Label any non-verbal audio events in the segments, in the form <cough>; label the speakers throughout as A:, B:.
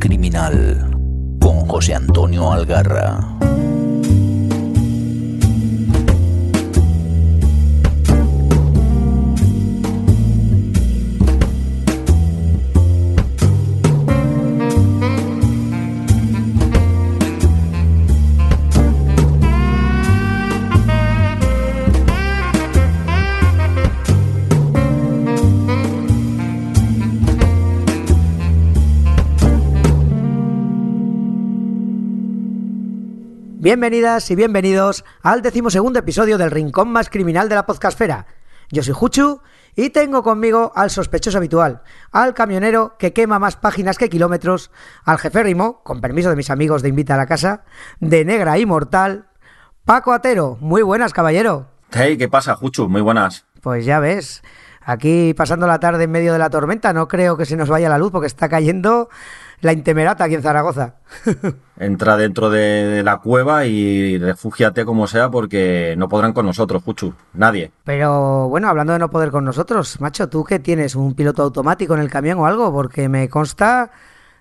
A: Criminal con José Antonio Algarra.
B: Bienvenidas y bienvenidos al decimosegundo episodio del Rincón Más Criminal de la Podcastfera. Yo soy Juchu y tengo conmigo al sospechoso habitual, al camionero que quema más páginas que kilómetros, al jeférrimo, con permiso de mis amigos de Invita a la Casa, de Negra Inmortal, Paco Atero. Muy buenas, caballero.
C: Hey, ¿qué pasa, Juchu? Muy buenas.
B: Pues ya ves, aquí pasando la tarde en medio de la tormenta, no creo que se nos vaya la luz porque está cayendo la intemerata aquí en Zaragoza. <laughs>
C: Entra dentro de, la cueva y refúgiate como sea porque no podrán con nosotros, Juchu. Nadie.
B: Pero bueno, hablando de no poder con nosotros, macho, ¿tú qué tienes? ¿Un piloto automático en el camión o algo? Porque me consta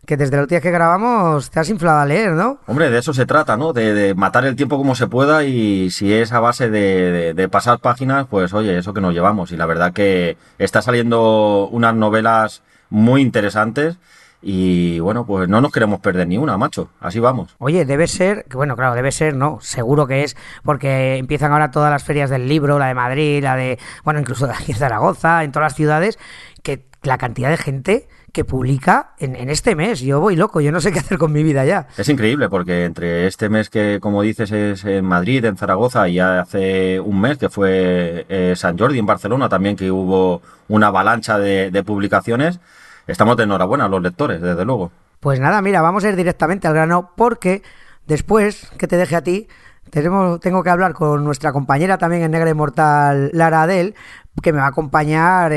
B: que desde los días que grabamos te has inflado a leer, ¿no?
C: Hombre, de eso se trata, ¿no? De, matar el tiempo como se pueda y si es a base de, de, pasar páginas, pues oye, eso que nos llevamos. Y la verdad que está saliendo unas novelas muy interesantes y bueno, pues no nos queremos perder ni una, macho. Así vamos.
B: Oye, debe ser, bueno, claro, debe ser, no, seguro que es, porque empiezan ahora todas las ferias del libro, la de Madrid, la de, bueno, incluso de aquí en Zaragoza, en todas las ciudades, que la cantidad de gente que publica en, este mes. Yo voy loco, yo no sé qué hacer con mi vida ya.
C: Es increíble porque entre este mes que, como dices, es en Madrid, en Zaragoza, y ya hace un mes que fue eh, San Jordi en Barcelona también, que hubo una avalancha de publicaciones estamos de enhorabuena los lectores, desde luego.
B: Pues nada, mira, vamos a ir directamente al grano porque después que te deje a ti, tenemos, tengo que hablar con nuestra compañera también en Negra Inmortal, Lara Adel, que me va a acompañar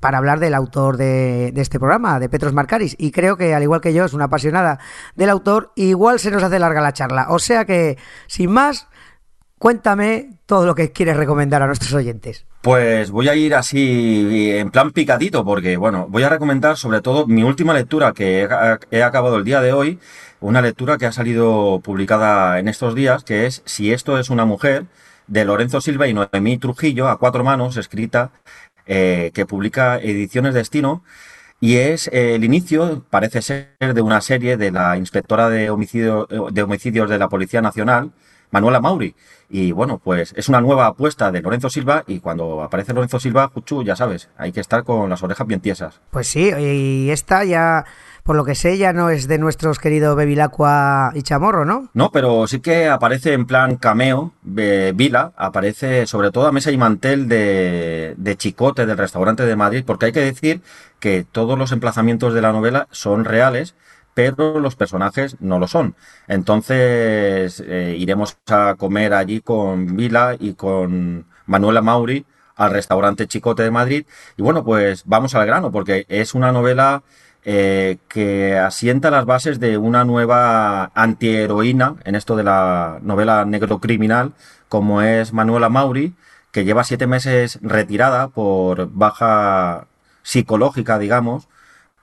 B: para hablar del autor de, de, este programa, de Petros Marcaris. Y creo que, al igual que yo, es una apasionada del autor, igual se nos hace larga la charla. O sea que, sin más, Cuéntame todo lo que quieres recomendar a nuestros oyentes.
C: Pues voy a ir así en plan picadito porque, bueno, voy a recomendar sobre todo mi última lectura que he, acabado el día de hoy, una lectura que ha salido publicada en estos días, que es Si esto es una mujer, de Lorenzo Silva y Noemí Trujillo, a cuatro manos, escrita, eh, que publica Ediciones Destino. Y es eh, el inicio, parece ser, de una serie de la inspectora de, homicidio, de homicidios de la Policía Nacional, Manuela Mauri. Y bueno, pues es una nueva apuesta de Lorenzo Silva y cuando aparece Lorenzo Silva, Juchu, ya sabes, hay que estar con las orejas bien tiesas.
B: Pues sí, y esta ya, por lo que sé, ya no es de nuestros queridos Bevilacqua y Chamorro, ¿no?
C: No, pero sí que aparece en plan cameo, Vila, aparece sobre todo a mesa y mantel de, de Chicote, del restaurante de Madrid, porque hay que decir que todos los emplazamientos de la novela son reales pero los personajes no lo son. Entonces eh, iremos a comer allí con Vila y con Manuela Mauri al restaurante Chicote de Madrid. Y bueno, pues vamos al grano, porque es una novela eh, que asienta las bases de una nueva antiheroína en esto de la novela negro criminal, como es Manuela Mauri, que lleva siete meses retirada por baja psicológica, digamos,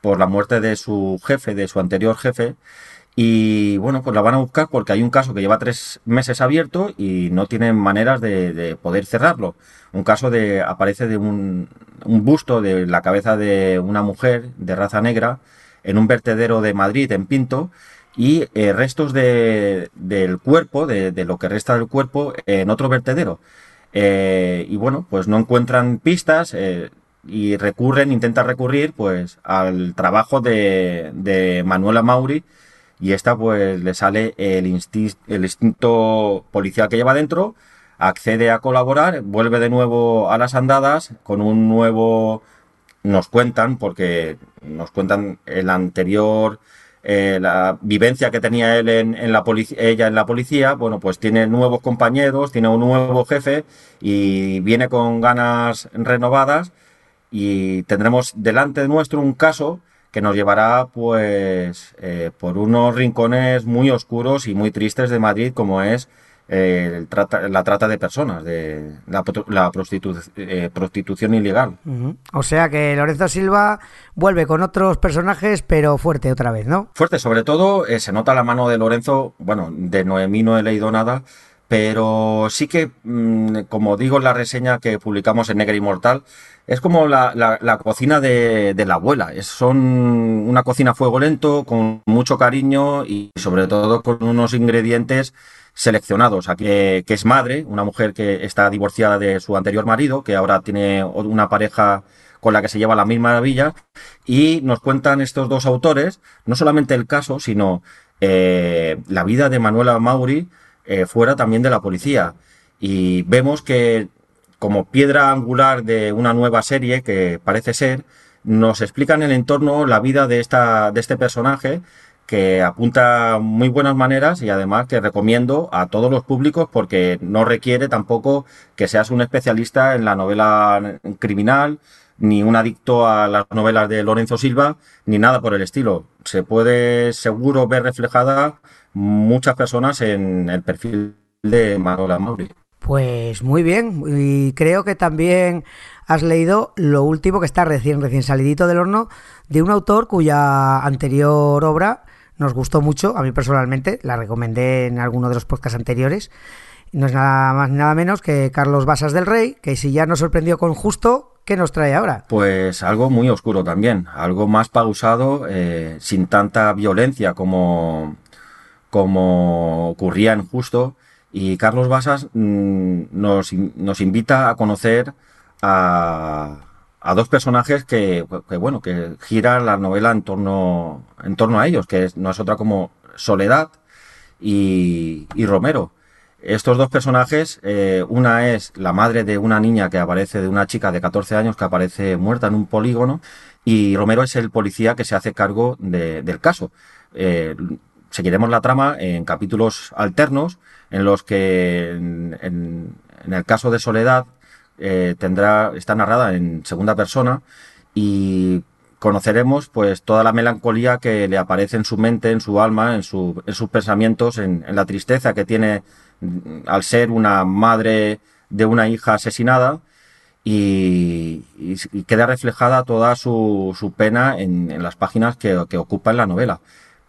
C: por la muerte de su jefe, de su anterior jefe. Y bueno, pues la van a buscar porque hay un caso que lleva tres meses abierto y no tienen maneras de, poder cerrarlo. Un caso de aparece de un, busto de la cabeza de una mujer de raza negra en un vertedero de Madrid, en Pinto, y eh, restos de, del cuerpo, de, lo que resta del cuerpo, en otro vertedero. Eh, y bueno, pues no encuentran pistas. Eh, y recurren, intentan recurrir pues al trabajo de, de Manuela Mauri y esta pues le sale el, el instinto policial que lleva dentro, accede a colaborar, vuelve de nuevo a las andadas con un nuevo, nos cuentan, porque nos cuentan el anterior, eh, la vivencia que tenía él en, en la ella en la policía, bueno, pues tiene nuevos compañeros, tiene un nuevo jefe y viene con ganas renovadas y tendremos delante de nuestro un caso que nos llevará pues eh, por unos rincones muy oscuros y muy tristes de Madrid como es eh, la trata de personas, de la, eh, prostitución ilegal.
B: O sea que Lorenzo Silva vuelve con otros personajes, pero fuerte otra vez, ¿no?
C: Fuerte, sobre todo se nota la mano de Lorenzo, bueno, de Noemí no he leído nada, pero sí que, mm, como digo en la reseña que publicamos en Negra Inmortal, es como la, cocina de, la abuela. Es, son una cocina a fuego lento, con mucho cariño y sobre todo con unos ingredientes seleccionados. Aquí, que es madre, una mujer que está divorciada de su anterior marido, que ahora tiene una pareja con la que se lleva la misma maravilla. Y nos cuentan estos dos autores, no solamente el caso, sino eh, la vida de Manuela Mauri eh, fuera también de la policía. Y vemos que como piedra angular de una nueva serie que parece ser, nos explican el entorno, la vida de, esta, de este personaje que apunta muy buenas maneras y además que recomiendo a todos los públicos porque no requiere tampoco que seas un especialista en la novela criminal, ni un adicto a las novelas de Lorenzo Silva, ni nada por el estilo. Se puede seguro ver reflejada muchas personas en el perfil de Manuela Mauri.
B: Pues muy bien, y creo que también has leído lo último que está recién, recién salidito del horno de un autor cuya anterior obra nos gustó mucho, a mí personalmente, la recomendé en alguno de los podcasts anteriores. No es nada más nada menos que Carlos Basas del Rey, que si ya nos sorprendió con Justo, ¿qué nos trae ahora?
C: Pues algo muy oscuro también, algo más pausado, eh, sin tanta violencia como, como ocurría en Justo y Carlos Basas mm, nos, nos, invita a conocer a, a dos personajes que, bueno, que giran la novela en torno, en torno a ellos, que no es otra como Soledad y, y Romero. Estos dos personajes, eh, una es la madre de una niña que aparece, de una chica de 14 años que aparece muerta en un polígono, y Romero es el policía que se hace cargo del caso. Eh, seguiremos la trama en capítulos alternos en los que en, el caso de Soledad eh, tendrá está narrada en segunda persona y conoceremos pues toda la melancolía que le aparece en su mente, en su alma, en, su, en sus pensamientos, en, la tristeza que tiene mm, al ser una madre de una hija asesinada y, queda reflejada toda su, su pena en, las páginas que, que ocupa en la novela.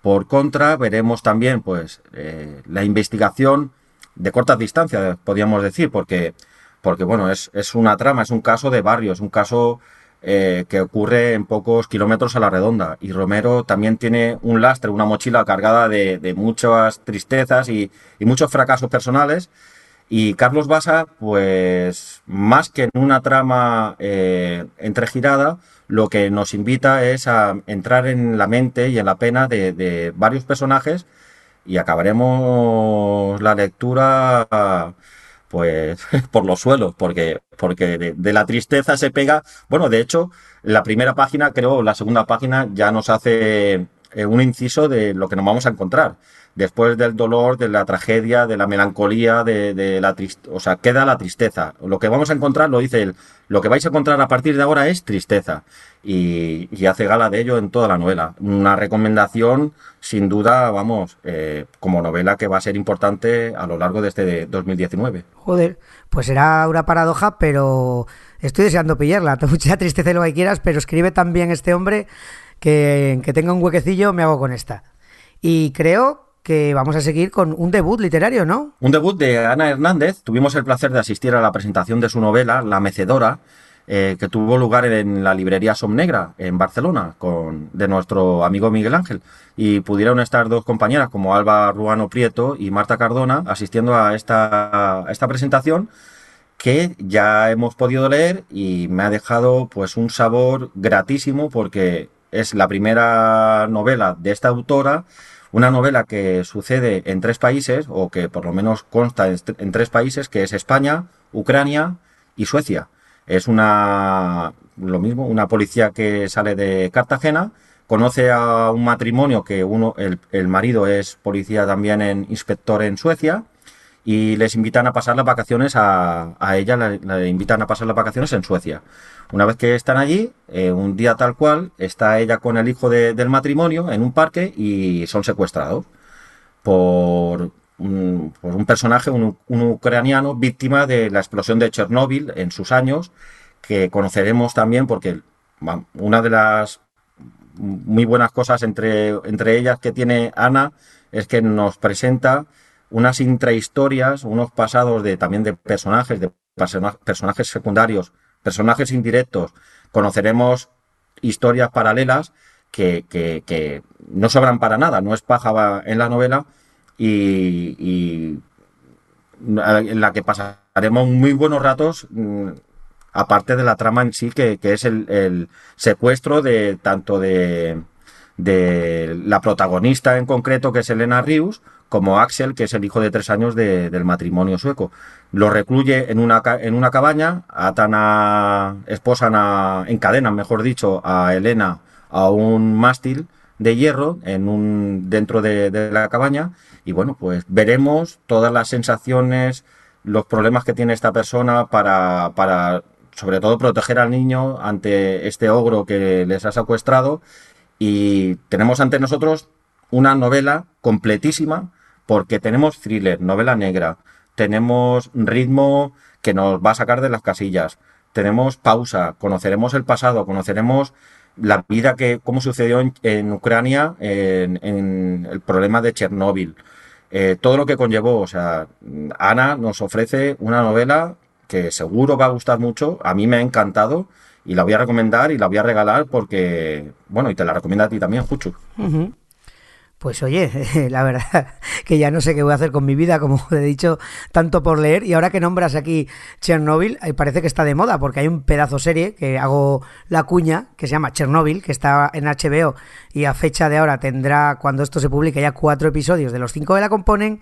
C: Por contra, veremos también pues eh, la investigación de cortas distancias, podríamos decir, porque, porque bueno, es, es una trama, es un caso de barrio, es un caso eh, que ocurre en pocos kilómetros a la redonda. Y Romero también tiene un lastre, una mochila cargada de, muchas tristezas y, muchos fracasos personales. Y Carlos Basa, pues más que en una trama eh, entregirada, lo que nos invita es a entrar en la mente y en la pena de, varios personajes y acabaremos la lectura pues <laughs> por los suelos, porque, porque de, la tristeza se pega. Bueno, de hecho, la primera página, creo, la segunda página ya nos hace eh, un inciso de lo que nos vamos a encontrar después del dolor, de la tragedia, de la melancolía, de, la tristeza, o sea, queda la tristeza. Lo que vamos a encontrar, lo dice él, lo que vais a encontrar a partir de ahora es tristeza. Y, hace gala de ello en toda la novela. Una recomendación, sin duda, vamos, eh, como novela que va a ser importante a lo largo de este 2019.
B: Joder, pues será una paradoja, pero estoy deseando pillarla. <laughs> Mucha tristeza y lo que quieras, pero escribe también este hombre que, que tenga un huequecillo, me hago con esta. Y creo que vamos a seguir con un debut literario, ¿no?
C: Un debut de Ana Hernández. Tuvimos el placer de asistir a la presentación de su novela, La Mecedora, eh, que tuvo lugar en la librería Somnegra, en Barcelona, con, de nuestro amigo Miguel Ángel. Y pudieron estar dos compañeras, como Alba Ruano Prieto y Marta Cardona, asistiendo a esta, esta presentación que ya hemos podido leer y me ha dejado pues un sabor gratísimo porque es la primera novela de esta autora una novela que sucede en tres países, o que por lo menos consta en, tres países, que es España, Ucrania y Suecia. Es una, lo mismo, una policía que sale de Cartagena, conoce a un matrimonio que uno, el, el marido es policía también en inspector en Suecia, y les invitan a pasar las vacaciones a, a ella, le, invitan a pasar las vacaciones en Suecia. Una vez que están allí, eh, un día tal cual, está ella con el hijo del matrimonio en un parque y son secuestrados por un, pues un personaje, un, ucraniano, víctima de la explosión de Chernóbil en sus años, que conoceremos también porque una de las muy buenas cosas entre, entre ellas que tiene Ana es que nos presenta unas intrahistorias, unos pasados de también de personajes, de personajes secundarios, personajes indirectos. Conoceremos historias paralelas que, que, no sobran para nada, no es paja en la novela y, en la que pasaremos muy buenos ratos mm, aparte de la trama en sí que, es el, secuestro de tanto de, de la protagonista en concreto que es Elena Rius como Axel que es el hijo de tres años del matrimonio sueco. Lo recluye en una, en una cabaña atan a esposan a encadenan mejor dicho a Elena a un mástil de hierro en un dentro de, la cabaña. Y bueno pues veremos todas las sensaciones los problemas que tiene esta persona para, para sobre todo proteger al niño ante este ogro que les ha secuestrado. Y tenemos ante nosotros una novela completísima porque tenemos thriller, novela negra, tenemos ritmo que nos va a sacar de las casillas, tenemos pausa, conoceremos el pasado, conoceremos la vida que, cómo sucedió en, Ucrania, en, el problema de Chernóbil, eh, todo lo que conllevó. O sea, Ana nos ofrece una novela que seguro va a gustar mucho. A mí me ha encantado y la voy a recomendar y la voy a regalar porque, bueno, y te la recomiendo a ti también, Juchu.
B: Pues oye, <laughs> la verdad que ya no sé qué voy a hacer con mi vida, como <laughs> he dicho, tanto por leer. Y ahora que nombras aquí Chernobyl, parece que está de moda, porque hay un pedazo serie que hago la cuña, que se llama Chernobyl, que está en HBO y a fecha de ahora tendrá, cuando esto se publique, ya cuatro episodios de los cinco que la componen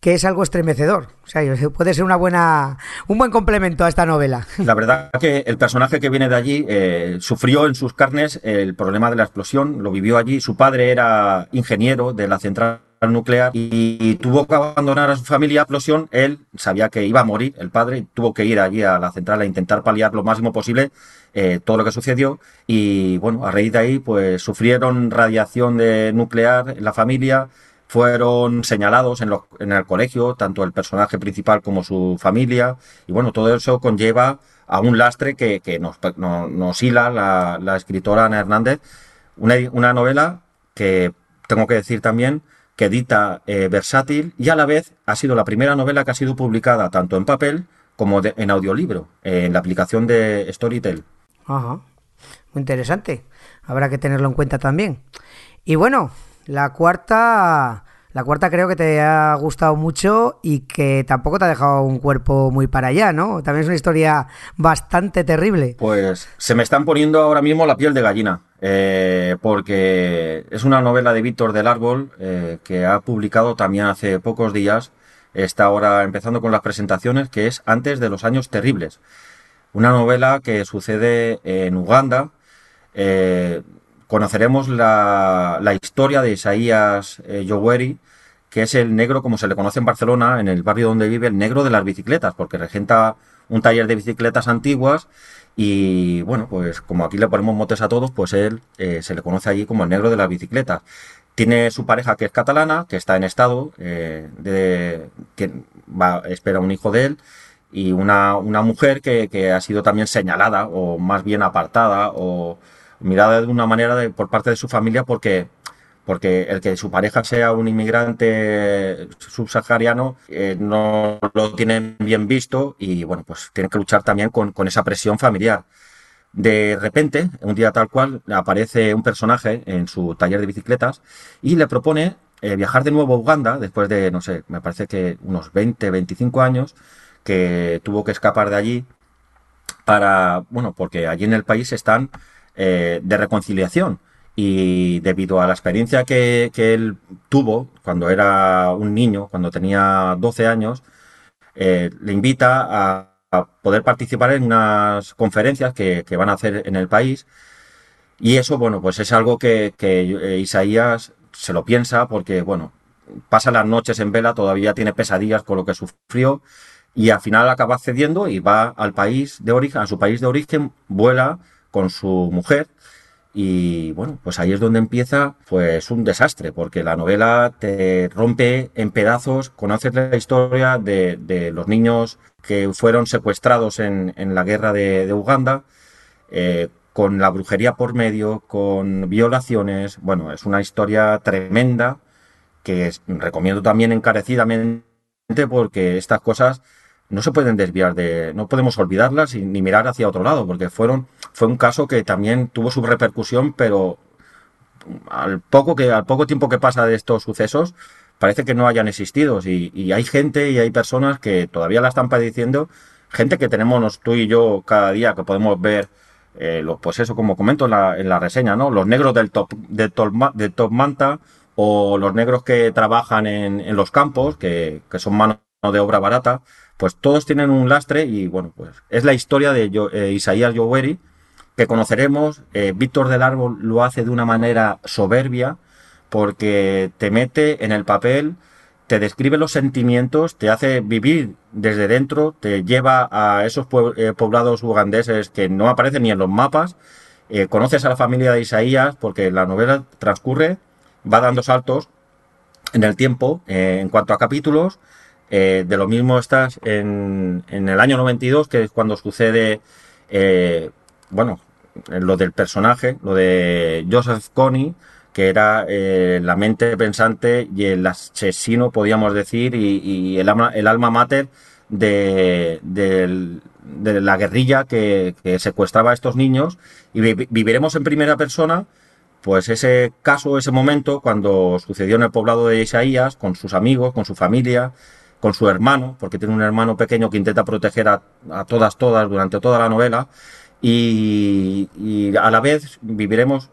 B: que es algo estremecedor. O sea, puede ser una buena, un buen complemento a esta novela. <laughs>
C: La verdad que el personaje que viene de allí eh, sufrió en sus carnes el problema de la explosión, lo vivió allí. Su padre era ingeniero de la central nuclear y, tuvo que abandonar a su familia explosión. Él sabía que iba a morir, el padre, tuvo que ir allí a la central a intentar paliar lo máximo posible eh, todo lo que sucedió. Y bueno, a raíz de ahí, pues sufrieron radiación de nuclear en la familia fueron señalados en, en, el colegio, tanto el personaje principal como su familia, y bueno, todo eso conlleva a un lastre que, nos, nos, hila la, escritora Ana Hernández, una, novela que tengo que decir también que edita eh, versátil y a la vez ha sido la primera novela que ha sido publicada tanto en papel como en audiolibro, en la aplicación de Storytel.
B: Ajá, muy interesante. Habrá que tenerlo en cuenta también. Y bueno, la cuarta, la cuarta creo que te ha gustado mucho y que tampoco te ha dejado un cuerpo muy para allá, ¿no? También es una historia bastante terrible.
C: Pues se me están poniendo ahora mismo la piel de gallina. Eh, porque es una novela de Víctor del Árbol eh, que ha publicado también hace pocos días. Está ahora empezando con las presentaciones, que es Antes de los años terribles. Una novela que sucede en Uganda. Eh, conoceremos la, historia de Isaías eh, que es el negro, como se le conoce en Barcelona, en el barrio donde vive, el negro de las bicicletas, porque regenta un taller de bicicletas antiguas y bueno, pues como aquí le ponemos motes a todos, pues él eh, se le conoce allí como el negro de las bicicletas. Tiene su pareja que es catalana, que está en estado, eh, que va, espera un hijo de él, y una, una mujer que, que, ha sido también señalada, o más bien apartada, o, mirada de una manera de, por parte de su familia porque porque el que su pareja sea un inmigrante subsahariano eh, no lo tienen bien visto y bueno, pues tienen que luchar también con, esa presión familiar. De repente, un día tal cual, aparece un personaje en su taller de bicicletas y le propone eh, viajar de nuevo a Uganda después de, no sé, me parece que unos 20, 25 años que tuvo que escapar de allí para, bueno, porque allí en el país están eh, de reconciliación. Y debido a la experiencia que, él tuvo cuando era un niño, cuando tenía 12 años, eh, le invita a, poder participar en unas conferencias que, van a hacer en el país. Y eso, bueno, pues es algo que, que Isaías se lo piensa porque, bueno, pasa las noches en vela, todavía tiene pesadillas con lo que sufrió y al final acaba cediendo y va al país de origen, a su país de origen, vuela con su mujer. Y bueno, pues ahí es donde empieza pues un desastre, porque la novela te rompe en pedazos, conoces la historia de, los niños que fueron secuestrados en, la guerra de, Uganda, eh, con la brujería por medio, con violaciones, bueno, es una historia tremenda que recomiendo también encarecidamente porque estas cosas no se pueden desviar de, no podemos olvidarlas ni mirar hacia otro lado, porque fueron, fue un caso que también tuvo su repercusión, pero al poco que, al poco tiempo que pasa de estos sucesos, parece que no hayan existido. Y, hay gente y hay personas que todavía la están padeciendo, gente que tenemos tú y yo cada día que podemos ver, eh, pues eso, como comento en la, en la, reseña, ¿no? Los negros del top, del top, del top manta o los negros que trabajan en, en los campos, que, que son manos de obra barata, pues todos tienen un lastre y bueno, pues es la historia de eh, Isaías Yoweri que conoceremos. Eh, Víctor del Árbol lo hace de una manera soberbia porque te mete en el papel, te describe los sentimientos, te hace vivir desde dentro, te lleva a esos eh, poblados ugandeses que no aparecen ni en los mapas. conoces a la familia de Isaías porque la novela transcurre, va dando saltos en el tiempo en cuanto a capítulos eh, de lo mismo estás en, en, el año 92, que es cuando sucede, eh, bueno, lo del personaje, lo de Joseph Kony, que era eh, la mente pensante y el asesino, podríamos decir, y, el, alma, el alma mater de, la guerrilla que, secuestraba a estos niños. Y viviremos en primera persona pues ese caso, ese momento, cuando sucedió en el poblado de Isaías, con sus amigos, con su familia, con su hermano, porque tiene un hermano pequeño que intenta proteger a, todas, todas durante toda la novela, y, a la vez viviremos,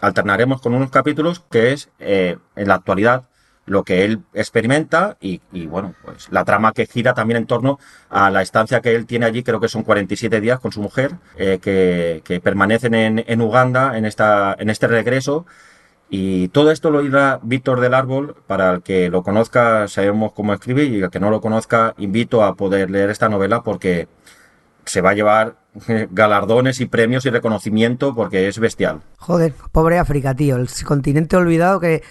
C: alternaremos con unos capítulos que es eh, en la actualidad lo que él experimenta y, bueno, pues la trama que gira también en torno a la estancia que él tiene allí, creo que son 47 días con su mujer, eh, que, que, permanecen en, en Uganda en, esta, en este regreso y todo esto lo irá Víctor del Árbol, para el que lo conozca sabemos cómo escribe y el que no lo conozca invito a poder leer esta novela porque se va a llevar <laughs> galardones y premios y reconocimiento porque es bestial.
B: Joder, pobre África, tío, el continente olvidado que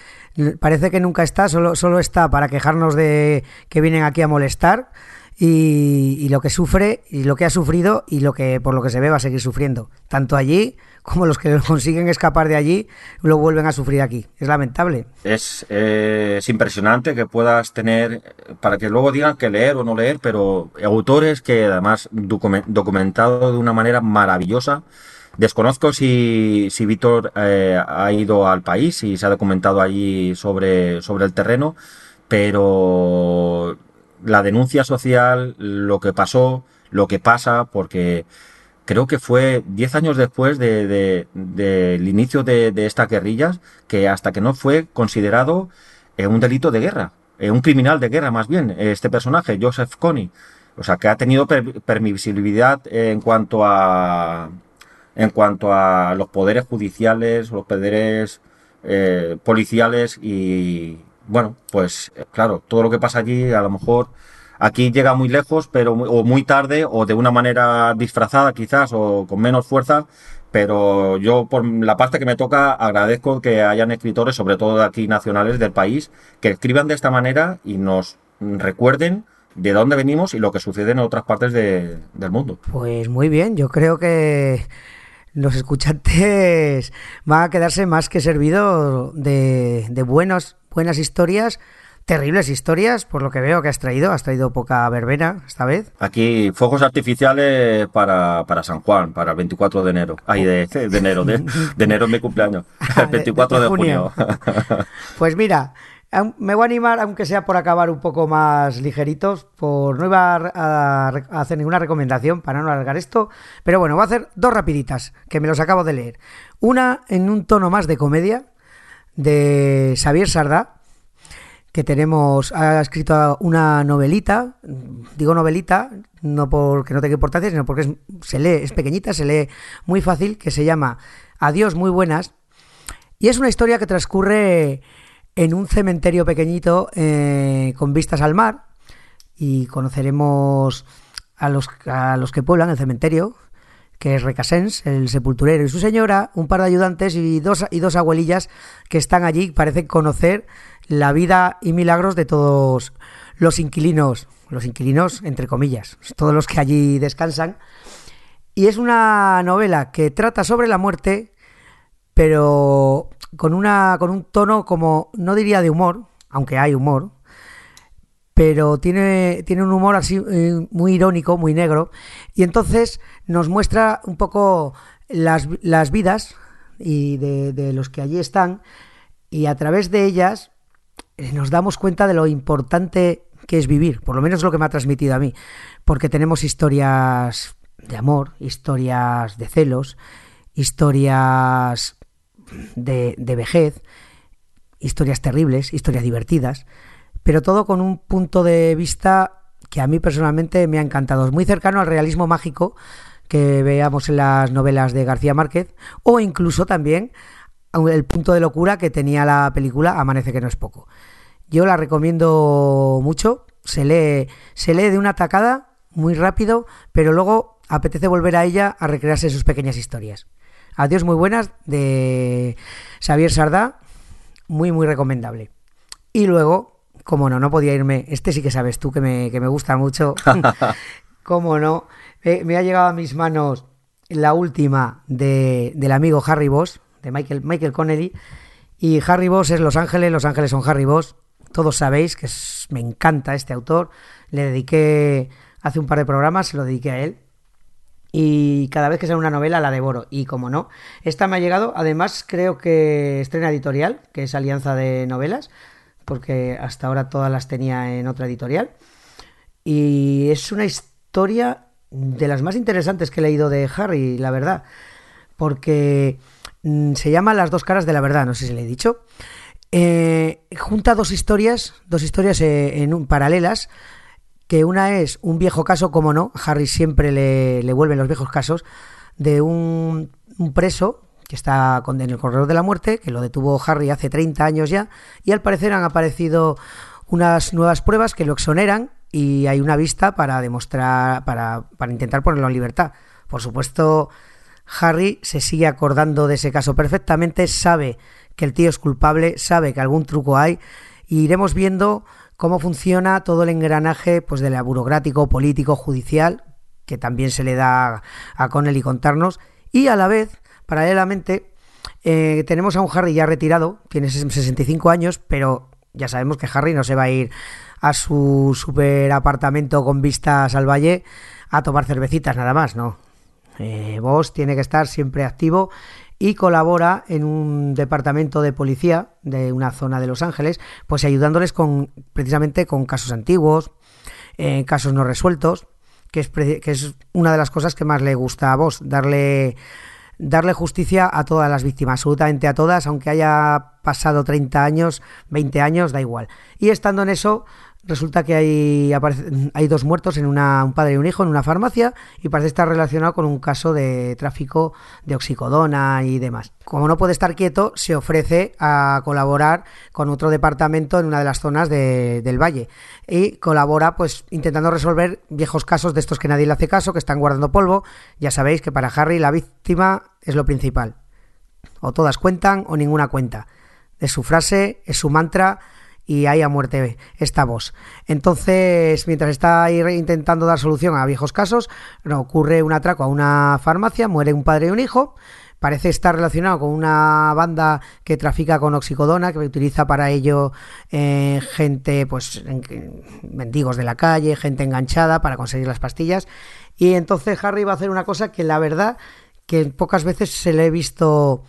B: parece que nunca está, solo, solo está para quejarnos de que vienen aquí a molestar y, y lo que sufre y lo que ha sufrido y lo que por lo que se ve va a seguir sufriendo, tanto allí como los que <laughs> consiguen escapar de allí lo vuelven a sufrir aquí. Es lamentable.
C: Es, impresionante que puedas tener, para que luego digan que leer o no leer, pero autores que además documentado de una manera maravillosa. Desconozco si, si Víctor eh, ha ido al país y se ha documentado allí sobre, sobre el terreno, pero la denuncia social, lo que pasó, lo que pasa, porque creo que fue 10 años después del de, inicio de, estas guerrillas, que hasta que no fue considerado eh, un delito de guerra, eh, un criminal de guerra más bien, este personaje, Joseph Kony. O sea, que ha tenido permisibilidad en cuanto a en cuanto a los poderes judiciales, los poderes eh, policiales y bueno, pues claro, todo lo que pasa allí a lo mejor Aquí llega muy lejos, pero o muy tarde, o de una manera disfrazada quizás, o con menos fuerza, pero yo por la parte que me toca agradezco que hayan escritores, sobre todo de aquí nacionales del país, que escriban de esta manera y nos recuerden de dónde venimos y lo que sucede en otras partes del mundo.
B: Pues muy bien, yo creo que los escuchantes van a quedarse más que servidos de, de buenas historias terribles historias, por lo que veo que has traído. Has traído poca verbena esta vez.
C: Aquí, fuegos artificiales para, para San Juan, para el 24 de enero. Ay, de, de enero, de, enero es mi cumpleaños. <laughs> El 24 de, junio. <laughs>
B: pues mira, me voy a animar, aunque sea por acabar un poco más ligeritos, por no iba a, a, hacer ninguna recomendación para no alargar esto, pero bueno, voy a hacer dos rapiditas, que me los acabo de leer. Una en un tono más de comedia, de Xavier Sardá, que tenemos, ha escrito una novelita, digo novelita, no porque no tenga importancia, sino porque se lee, es pequeñita, se lee muy fácil, que se llama Adiós, muy buenas, y es una historia que transcurre en un cementerio pequeñito eh, con vistas al mar, y conoceremos a los, a los que pueblan el cementerio, que es Recasens, el sepulturero y su señora, un par de ayudantes y dos, y dos abuelillas que están allí, parecen conocer la vida y milagros de todos los inquilinos, los inquilinos entre comillas, todos los que allí descansan. Y es una novela que trata sobre la muerte, pero con, una, con un tono como, no diría de humor, aunque hay humor, pero tiene, tiene un humor así eh, muy irónico, muy negro, y entonces nos muestra un poco las, las vidas y de, de, los que allí están, y a través de ellas eh, nos damos cuenta de lo importante que es vivir, por lo menos lo que me ha transmitido a mí, porque tenemos historias de amor, historias de celos, historias de, de vejez, historias terribles, historias divertidas, pero todo con un punto de vista que a mí personalmente me ha encantado. Es muy cercano al realismo mágico que veamos en las novelas de García Márquez o incluso también el punto de locura que tenía la película Amanece que no es poco. Yo la recomiendo mucho, se lee, se lee de una tacada muy rápido, pero luego apetece volver a ella a recrearse sus pequeñas historias. Adiós muy buenas de Xavier Sardá, muy muy recomendable. Y luego Cómo no, no podía irme. Este sí que sabes tú que me, que me gusta mucho. <laughs> Cómo no. Eh, me ha llegado a mis manos la última de, del amigo Harry Boss, de Michael, Michael Connelly. Y Harry Boss es Los Ángeles, Los Ángeles son Harry Boss. Todos sabéis que es, me encanta este autor. Le dediqué hace un par de programas, se lo dediqué a él. Y cada vez que sale una novela la devoro. Y como no, esta me ha llegado. Además, creo que estrena editorial, que es Alianza de Novelas porque hasta ahora todas las tenía en otra editorial. Y es una historia de las más interesantes que he leído de Harry, la verdad, porque mm, se llama Las dos caras de la verdad, no sé si le he dicho. Eh, junta dos historias, dos historias eh, en un, paralelas, que una es un viejo caso, como no, Harry siempre le, le vuelven los viejos casos, de un, un preso que está en el corredor de la muerte, que lo detuvo Harry hace 30 años ya, y al parecer han aparecido unas nuevas pruebas que lo exoneran y hay una vista para demostrar, para, intentar ponerlo en libertad. Por supuesto, Harry se sigue acordando de ese caso perfectamente, sabe que el tío es culpable, sabe que algún truco hay, y iremos viendo cómo funciona todo el engranaje pues de la burocrático, político, judicial, que también se le da a Connell y contarnos, y a la vez Paralelamente, eh, tenemos a un Harry ya retirado, tiene 65 años, pero ya sabemos que Harry no se va a ir a su super apartamento con vistas al valle a tomar cervecitas nada más, no. Eh, Vos tiene que estar siempre activo y colabora en un departamento de policía de una zona de Los Ángeles, pues ayudándoles con precisamente con casos antiguos, eh, casos no resueltos, que es, que es una de las cosas que más le gusta a vos, darle darle justicia a todas las víctimas, absolutamente a todas, aunque haya pasado 30 años, 20 años, da igual. Y estando en eso, resulta que hay, hay dos muertos, en una, un padre y un hijo, en una farmacia, y parece estar relacionado con un caso de tráfico de oxicodona y demás. Como no puede estar quieto, se ofrece a colaborar con otro departamento en una de las zonas de, del valle. Y colabora, pues, intentando resolver viejos casos de estos que nadie le hace caso, que están guardando polvo. Ya sabéis que para Harry la víctima es lo principal. O todas cuentan o ninguna cuenta. Es su frase, es su mantra y ahí a muerte esta voz. Entonces, mientras está intentando dar solución a viejos casos, ocurre un atraco a una farmacia, muere un padre y un hijo. Parece estar relacionado con una banda que trafica con oxicodona, que utiliza para ello eh, gente, pues, mendigos de la calle, gente enganchada para conseguir las pastillas. Y entonces Harry va a hacer una cosa que la verdad que pocas veces se le he visto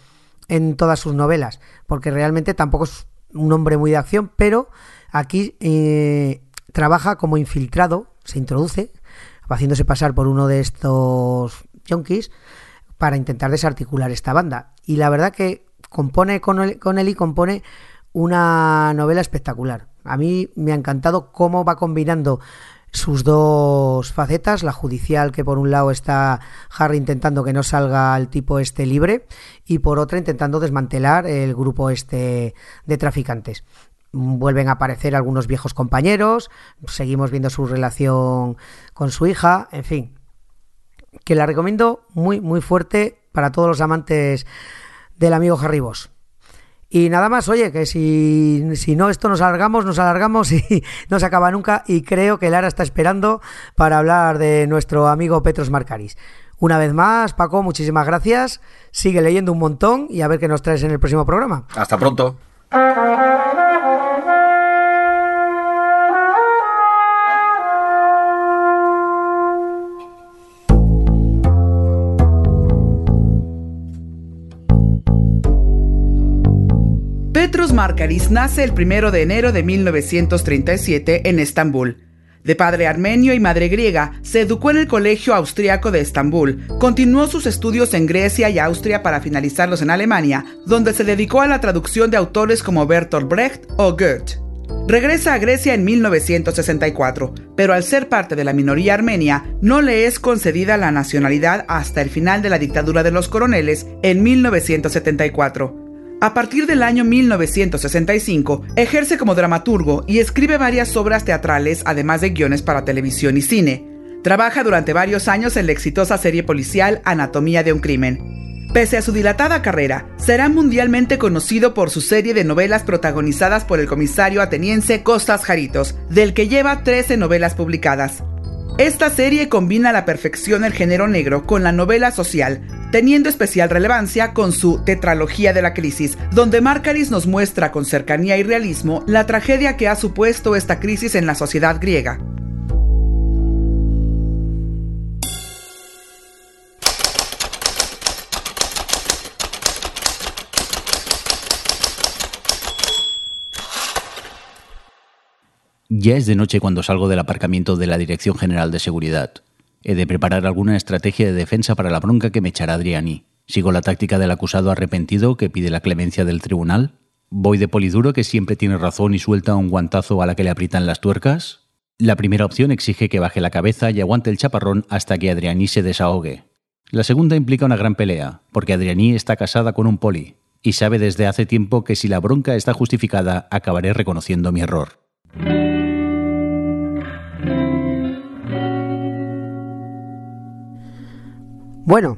B: en todas sus novelas, porque realmente tampoco es un hombre muy de acción, pero aquí eh, trabaja como infiltrado, se introduce, haciéndose pasar por uno de estos junkies para intentar desarticular esta banda. Y la verdad que compone con con él y compone una novela espectacular. A mí me ha encantado cómo va combinando sus dos facetas, la judicial que por un lado está Harry intentando que no salga el tipo este libre y por otra intentando desmantelar el grupo este de traficantes. Vuelven a aparecer algunos viejos compañeros, seguimos viendo su relación con su hija, en fin. que la recomiendo muy, muy fuerte para todos los amantes del amigo Harry Boss. Y nada más, oye, que si, si, no esto nos alargamos, nos alargamos <laughs> y no se acaba nunca. Y creo que Lara está esperando para hablar de nuestro amigo Petros Marcaris. Una vez más, Paco, muchísimas gracias. Sigue leyendo un montón y a ver qué nos traes en el próximo programa.
C: Hasta pronto.
D: Markaris nace el 1 de enero de 1937 en Estambul. De padre armenio y madre griega, se educó en el Colegio Austriaco de Estambul. Continuó sus estudios en Grecia y Austria para finalizarlos en Alemania, donde se dedicó a la traducción de autores como Bertolt Brecht o Goethe. Regresa a Grecia en 1964, pero al ser parte de la minoría armenia, no le es concedida la nacionalidad hasta el final de la dictadura de los coroneles en 1974. A partir del año 1965, ejerce como dramaturgo y escribe varias obras teatrales, además de guiones para televisión y cine. Trabaja durante varios años en la exitosa serie policial Anatomía de un Crimen. Pese a su dilatada carrera, será mundialmente conocido por su serie de novelas protagonizadas por el comisario ateniense Costas Jaritos, del que lleva 13 novelas publicadas. Esta serie combina a la perfección el género negro con la novela social, teniendo especial relevancia con su Tetralogía de la Crisis, donde Marcaris nos muestra con cercanía y realismo la tragedia que ha supuesto esta crisis en la sociedad griega.
A: Ya es de noche cuando salgo del aparcamiento de la Dirección General de Seguridad. He de preparar alguna estrategia de defensa para la bronca que me echará Adriani. ¿Sigo la táctica del acusado arrepentido que pide la clemencia del tribunal? ¿Voy de poliduro que siempre tiene razón y suelta un guantazo a la que le aprietan las tuercas? La primera opción exige que baje la cabeza y aguante el chaparrón hasta que Adriani se desahogue. La segunda implica una gran pelea, porque Adriani está casada con un poli, y sabe desde hace tiempo que si la bronca está justificada acabaré reconociendo mi error.
B: Bueno,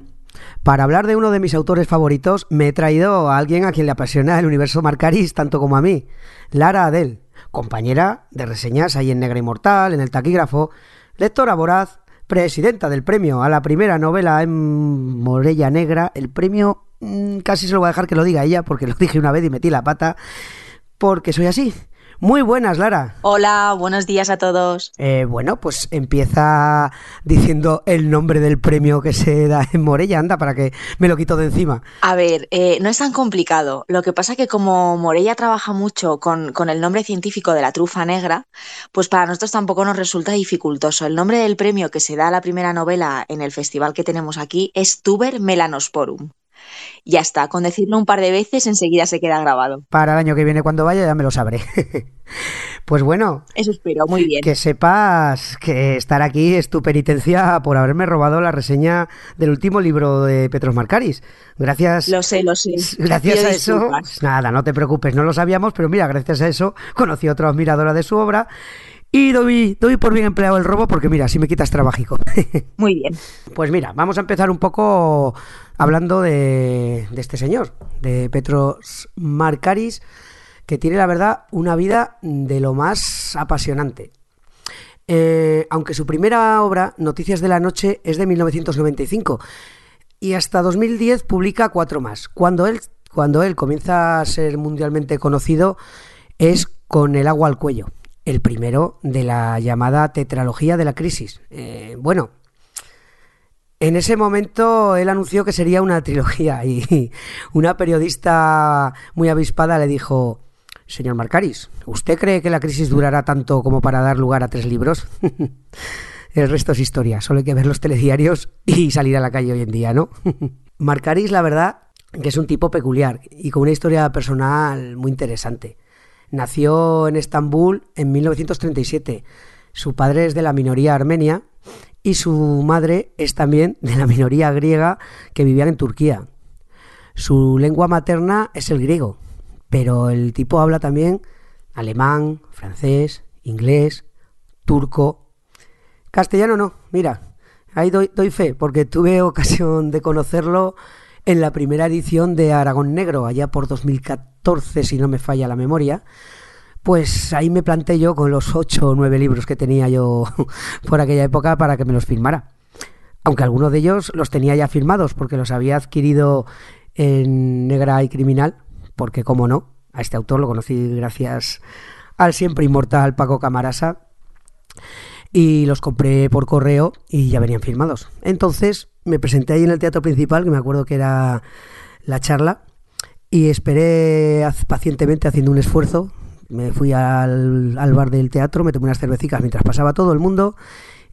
B: para hablar de uno de mis autores favoritos, me he traído a alguien a quien le apasiona el universo Marcaris tanto como a mí, Lara Adel, compañera de reseñas ahí en Negra Inmortal, en el Taquígrafo, lectora voraz, presidenta del premio a la primera novela en Morella Negra, el premio mm, casi se lo voy a dejar que lo diga ella porque <laughs> lo dije una vez y metí la pata, porque soy así, muy buenas, Lara.
E: Hola, buenos días a todos.
B: Eh, bueno, pues empieza diciendo el nombre del premio que se da en Morella, anda, para que me lo quito de encima.
E: A ver, eh, no es tan complicado. Lo que pasa es que como Morella trabaja mucho con, con, el nombre científico de la trufa negra, pues para nosotros tampoco nos resulta dificultoso. El nombre del premio que se da a la primera novela en el festival que tenemos aquí es Tuber melanosporum ya está, con decirlo un par de veces enseguida se queda grabado.
B: Para el año que viene cuando vaya ya me lo sabré. <laughs> pues bueno.
E: Eso espero, muy bien.
B: Que sepas que estar aquí es tu penitencia por haberme robado la reseña del último libro de Petros Marcaris. Gracias.
E: Lo sé, lo sé. <laughs>
B: Gracias a eso. Nada, no te preocupes, no lo sabíamos, pero mira, gracias a eso conocí a otra admiradora de su obra. Y doy, doy por bien empleado el robo porque mira, si me quitas trabajico. <laughs>
E: Muy bien.
B: Pues mira, vamos a empezar un poco hablando de, este señor, de Petros Marcaris, que tiene la verdad una vida de lo más apasionante. Eh, aunque su primera obra, Noticias de la Noche, es de 1995 y hasta 2010 publica cuatro más. Cuando él, cuando él comienza a ser mundialmente conocido es con El agua al cuello, el primero de la llamada tetralogía de la crisis. Eh, bueno, en ese momento él anunció que sería una trilogía y <laughs> una periodista muy avispada le dijo, señor Marcaris, ¿usted cree que la crisis durará tanto como para dar lugar a tres libros? <laughs> El resto es historia, solo hay que ver los telediarios y salir a la calle hoy en día, ¿no? <laughs> Marcaris, la verdad, que es un tipo peculiar y con una historia personal muy interesante. Nació en Estambul en 1937. Su padre es de la minoría armenia y su madre es también de la minoría griega que vivían en Turquía. Su lengua materna es el griego, pero el tipo habla también alemán, francés, inglés, turco. Castellano no, mira, ahí doy, fe, porque tuve ocasión de conocerlo en la primera edición de Aragón Negro, allá por 2014, si no me falla la memoria. Pues ahí me planté yo con los ocho o nueve libros que tenía yo <laughs> por aquella época para que me los firmara. Aunque algunos de ellos los tenía ya firmados porque los había adquirido en Negra y Criminal, porque como no, a este autor lo conocí gracias al siempre inmortal Paco Camarasa y los compré por correo y ya venían firmados. Entonces me presenté ahí en el teatro principal, que me acuerdo que era la charla, y esperé pacientemente haciendo un esfuerzo. Me fui al, bar del teatro, me tomé unas cervecitas mientras pasaba todo el mundo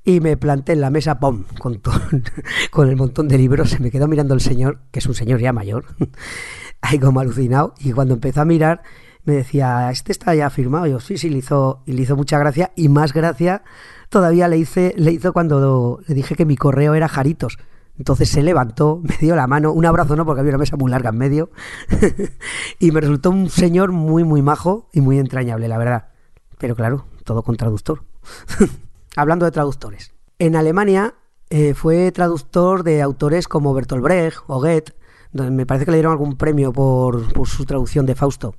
B: y me planté en la mesa, ¡pum! Con, <laughs> con el montón de libros. Se me quedó mirando el señor, que es un señor ya mayor, <laughs> ahí como alucinado. Y cuando empezó a mirar, me decía, ¿este está ya firmado? yo, sí, sí, le hizo, le hizo mucha gracia y más gracia todavía le hice, le hizo cuando le dije que mi correo era Jaritos. Entonces se levantó, <laughs> me dio la mano, un abrazo no, porque había una mesa muy larga en medio, <laughs> y me resultó un señor muy, muy majo y muy entrañable, la verdad. Pero claro, todo con traductor. <laughs> Hablando de traductores. En Alemania eh, fue traductor de autores como Bertolt Brecht o Goethe, donde me parece que le dieron algún premio por, por su traducción de Fausto.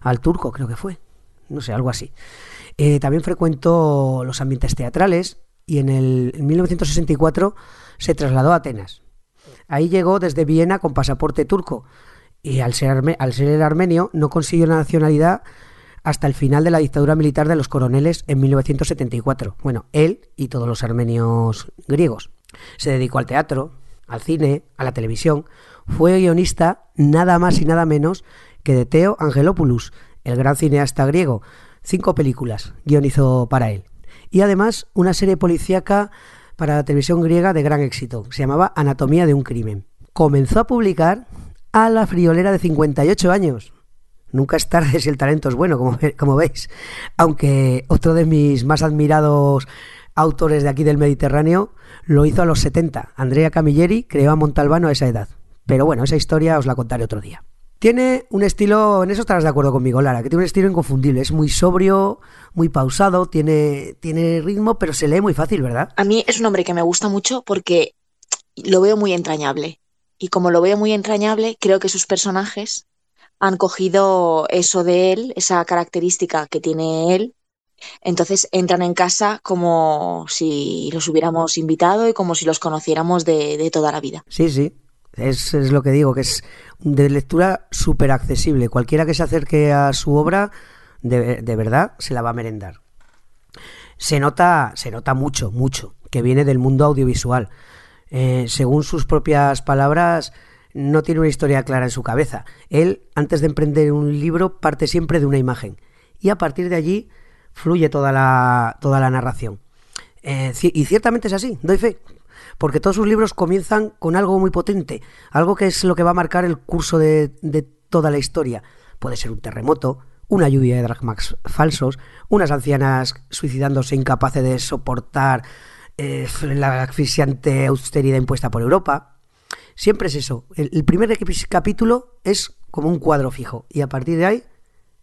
B: Al turco, creo que fue. No sé, algo así. Eh, también frecuentó los ambientes teatrales y en el en 1964 se trasladó a Atenas. Ahí llegó desde Viena con pasaporte turco y al ser, al ser el armenio no consiguió la nacionalidad hasta el final de la dictadura militar de los coroneles en 1974. Bueno, él y todos los armenios griegos. Se dedicó al teatro, al cine, a la televisión. Fue guionista nada más y nada menos que de Teo Angelopoulos, el gran cineasta griego. Cinco películas guionizó para él. Y además una serie policíaca para la televisión griega de gran éxito. Se llamaba Anatomía de un crimen. Comenzó a publicar a la friolera de 58 años. Nunca es tarde si el talento es bueno, como, como veis. Aunque otro de mis más admirados autores de aquí del Mediterráneo lo hizo a los 70. Andrea Camilleri creó a Montalbano a esa edad. Pero bueno, esa historia os la contaré otro día. Tiene un estilo, en eso estarás de acuerdo conmigo, Lara, que tiene un estilo inconfundible. Es muy sobrio, muy pausado, tiene, tiene ritmo, pero se lee muy fácil, ¿verdad?
E: A mí es un hombre que me gusta mucho porque lo veo muy entrañable. Y como lo veo muy entrañable, creo que sus personajes han cogido eso de él, esa característica que tiene él. Entonces entran en casa como si los hubiéramos invitado y como si los conociéramos de, de toda la vida.
B: Sí, sí. Es, lo que digo, que es de lectura súper accesible. Cualquiera que se acerque a su obra, de, de, verdad, se la va a merendar. Se nota, se nota mucho, mucho, que viene del mundo audiovisual. Eh, según sus propias palabras, no tiene una historia clara en su cabeza. Él, antes de emprender un libro, parte siempre de una imagen. Y a partir de allí fluye toda la, toda la narración. Eh, y ciertamente es así, doy fe porque todos sus libros comienzan con algo muy potente, algo que es lo que va a marcar el curso de, toda la historia. Puede ser un terremoto, una lluvia de dragmax falsos, unas ancianas suicidándose incapaces de soportar eh, la asfixiante austeridad impuesta por Europa. Siempre es eso. El, primer capítulo es como un cuadro fijo y a partir de ahí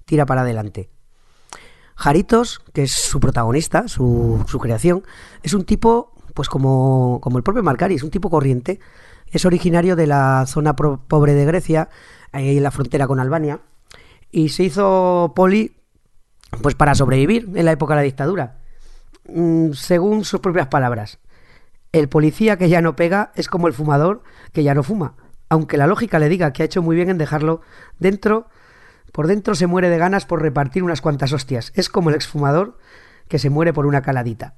B: tira para adelante. Jaritos, que es su protagonista, su creación, es un tipo pues como, como el propio Marcaris, un tipo corriente. Es originario de la zona pobre de Grecia, ahí en la frontera con Albania, y se hizo poli pues para sobrevivir en la época de la dictadura. Mm, según sus propias palabras, el policía que ya no pega es como el fumador que ya no fuma. Aunque la lógica le diga que ha hecho muy bien en dejarlo dentro, por dentro se muere de ganas por repartir unas cuantas hostias. Es como el exfumador que se muere por una caladita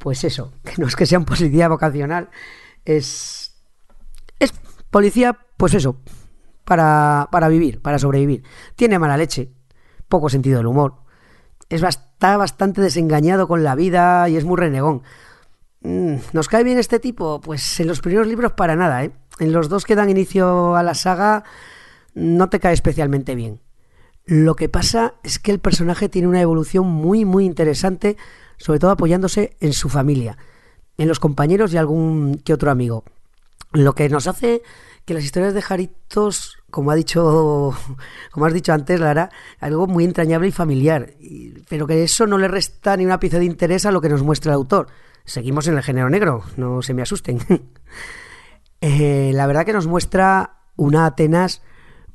B: pues eso, <laughs> que no es que sea un policía vocacional, es, es policía, pues eso, para, para vivir, para sobrevivir. Tiene mala leche, poco sentido del humor, es, está bastante desengañado con la vida y es muy renegón. Mm, ¿Nos cae bien este tipo? Pues en los primeros libros para nada, ¿eh? En los dos que dan inicio a la saga no te cae especialmente bien. Lo que pasa es que el personaje tiene una evolución muy muy interesante sobre todo apoyándose en su familia, en los compañeros y algún que otro amigo. Lo que nos hace que las historias de Jaritos, como ha dicho, <laughs> como has dicho antes, Lara, algo muy entrañable y familiar, pero que eso no le resta ni una pieza de interés a lo que nos muestra el autor. seguimos en el género negro, no se me asusten. <laughs> Eh, la verdad que nos muestra una Atenas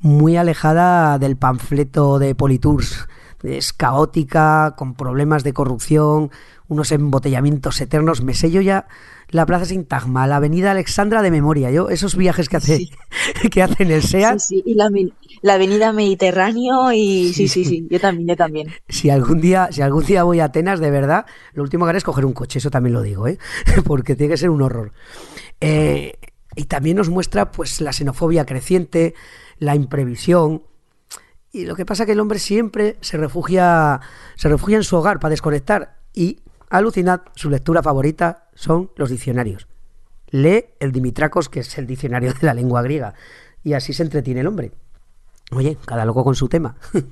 B: muy alejada del panfleto de Politours. Es caótica, con problemas de corrupción, unos embotellamientos eternos. Me sello ya la Plaza Sintagma, la Avenida Alexandra de memoria. Yo, esos viajes que hace, <laughs> que hace en el SEAT.
E: Sí, sí, y la, la, Avenida Mediterráneo y sí, sí, sí, yo también, yo también.
B: Si algún día, si algún día voy a Atenas, de verdad, lo último que haré es coger un coche, eso también lo digo, ¿eh? <laughs> porque tiene que ser un horror. Eh, y también nos muestra pues la xenofobia creciente, la imprevisión. Y lo que pasa es que el hombre siempre se refugia, se refugia en su hogar para desconectar. Y alucinad, su lectura favorita son los diccionarios. Lee el Dimitracos, que es el diccionario de la lengua griega. Y así se entretiene el hombre. Oye, cada loco con su tema. <laughs>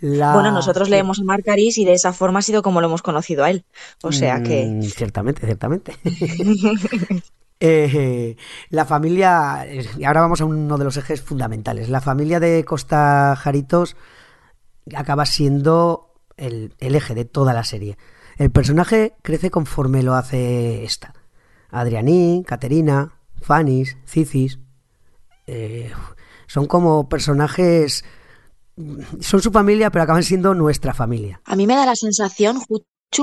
E: Bueno, nosotros leemos a Marcaris y de esa forma ha sido como lo hemos conocido a él. O sea que.
B: Mm, ciertamente, ciertamente. <laughs> Eh, la familia, y ahora vamos a uno de los ejes fundamentales, la familia de Costa Jaritos acaba siendo el, eje de toda la serie. El personaje crece conforme lo hace esta. Adrianí, Caterina, Fanis, Cicis, eh, son como personajes son su familia, pero acaban siendo nuestra familia.
E: A mí me da la sensación,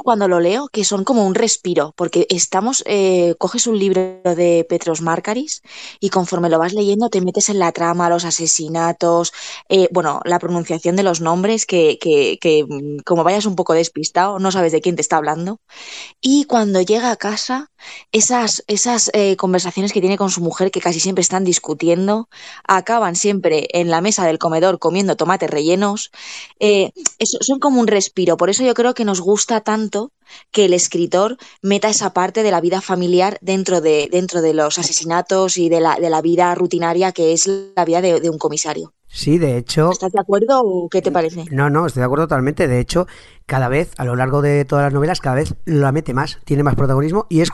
E: cuando lo leo que son como un respiro, porque estamos, eh, coges un libro de Petros Marcaris y conforme lo vas leyendo te metes en la trama, los asesinatos, eh, bueno, la pronunciación de los nombres, que, que, que, mm, como vayas un poco despistado, no sabes de quién te está hablando. Y cuando llega a casa, esas, esas eh, conversaciones que tiene con su mujer, que casi siempre están discutiendo, acaban siempre en la mesa del comedor comiendo tomates rellenos, eso, son como un respiro. Por eso yo creo que nos gusta tanto que el escritor meta esa parte de la vida familiar dentro de, dentro de los asesinatos y de la, de la vida rutinaria que es la vida de, un comisario.
B: Sí, de hecho.
E: ¿Estás de acuerdo o qué te parece?
B: No, no, estoy de acuerdo totalmente. De hecho, cada vez, a lo largo de todas las novelas, cada vez la mete más, tiene más protagonismo y es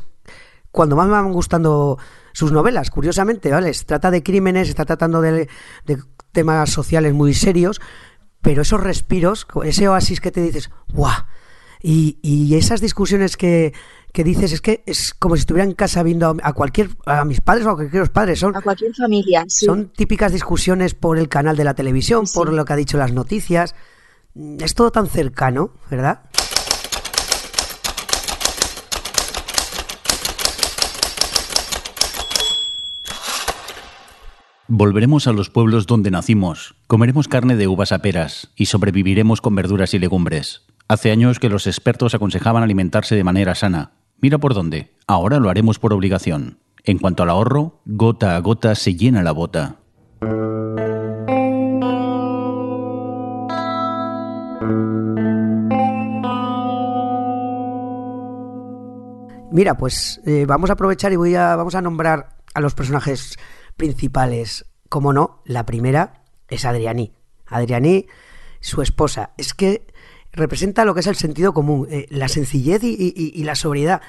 B: cuando más me van gustando sus novelas, curiosamente, ¿vale? Se trata de crímenes, está tratando de, de temas sociales muy serios, pero esos respiros, ese oasis que te dices, ¡guau! Y, esas discusiones que, dices es que es como si estuviera en casa viendo a cualquier a mis padres o a cualquier padres son
E: a cualquier familia
B: son típicas discusiones por el canal de la televisión por lo que ha dicho las noticias. Es todo tan cercano verdad
A: Volveremos a los pueblos donde nacimos, comeremos carne de uvas a peras y sobreviviremos con verduras y legumbres. Hace años que los expertos aconsejaban alimentarse de manera sana. Mira por dónde. Ahora lo haremos por obligación. En cuanto al ahorro, gota a gota se llena la bota.
B: Mira, pues eh, vamos a aprovechar y voy a, vamos a nombrar a los personajes principales. Como no, la primera es Adrianí. Adrianí, su esposa. Es que representa lo que es el sentido común, eh, la sencillez y, la sobriedad.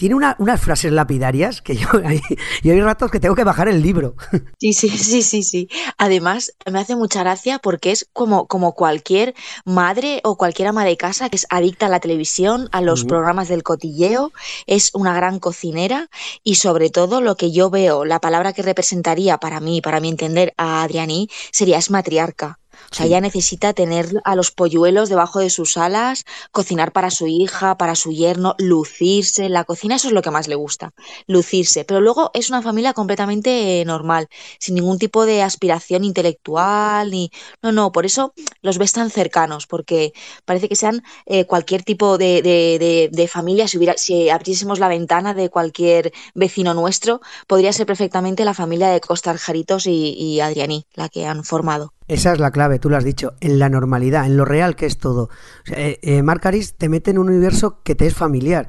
B: Tiene unas frases lapidarias que yo <laughs> hay, y hay ratos que tengo que bajar el libro. <laughs>
E: Sí, sí, sí, sí, sí. Además, me hace mucha gracia porque es como, como cualquier madre o cualquier ama de casa que es adicta a la televisión, a los programas del cotilleo, es una gran cocinera y sobre todo lo que yo veo, la palabra que representaría para mí, para mi entender, a Adriani, sería es matriarca. O sea, ella necesita tener a los polluelos debajo de sus alas, cocinar para su hija, para su yerno, lucirse. La cocina, eso es lo que más le gusta, lucirse. Pero luego es una familia completamente normal, sin ningún tipo de aspiración intelectual, ni. No, no, por eso los ves tan cercanos, porque parece que sean eh, cualquier tipo de, de, de, familia. Si, hubiera, si abriésemos la ventana de cualquier vecino nuestro, podría ser perfectamente la familia de Costa Jaritos y, y Adrianí, la que han formado.
B: Esa es la clave, tú lo has dicho, en la normalidad, en lo real que es todo. O eh, eh, Marcaris te mete en un universo que te es familiar.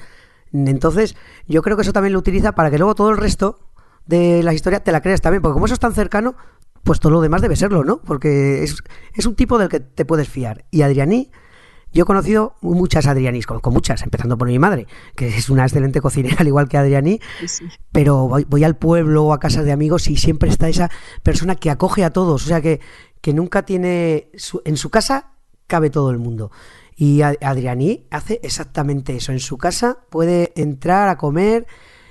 B: Entonces, yo creo que eso también lo utiliza para que luego todo el resto de la historia te la creas también, porque como eso es tan cercano, pues todo lo demás debe serlo, ¿no? Porque es, es un tipo del que te puedes fiar. Y Adrianí, yo he conocido muchas Adrianis, conozco muchas, empezando por mi madre, que es una excelente cocinera, <laughs> al igual que Adrianí, pero voy, voy, al pueblo o a casas de amigos y siempre está esa persona que acoge a todos, o sea que, que nunca tiene, en su casa cabe todo el mundo. Y Adrianí hace exactamente eso. En su casa puede entrar a comer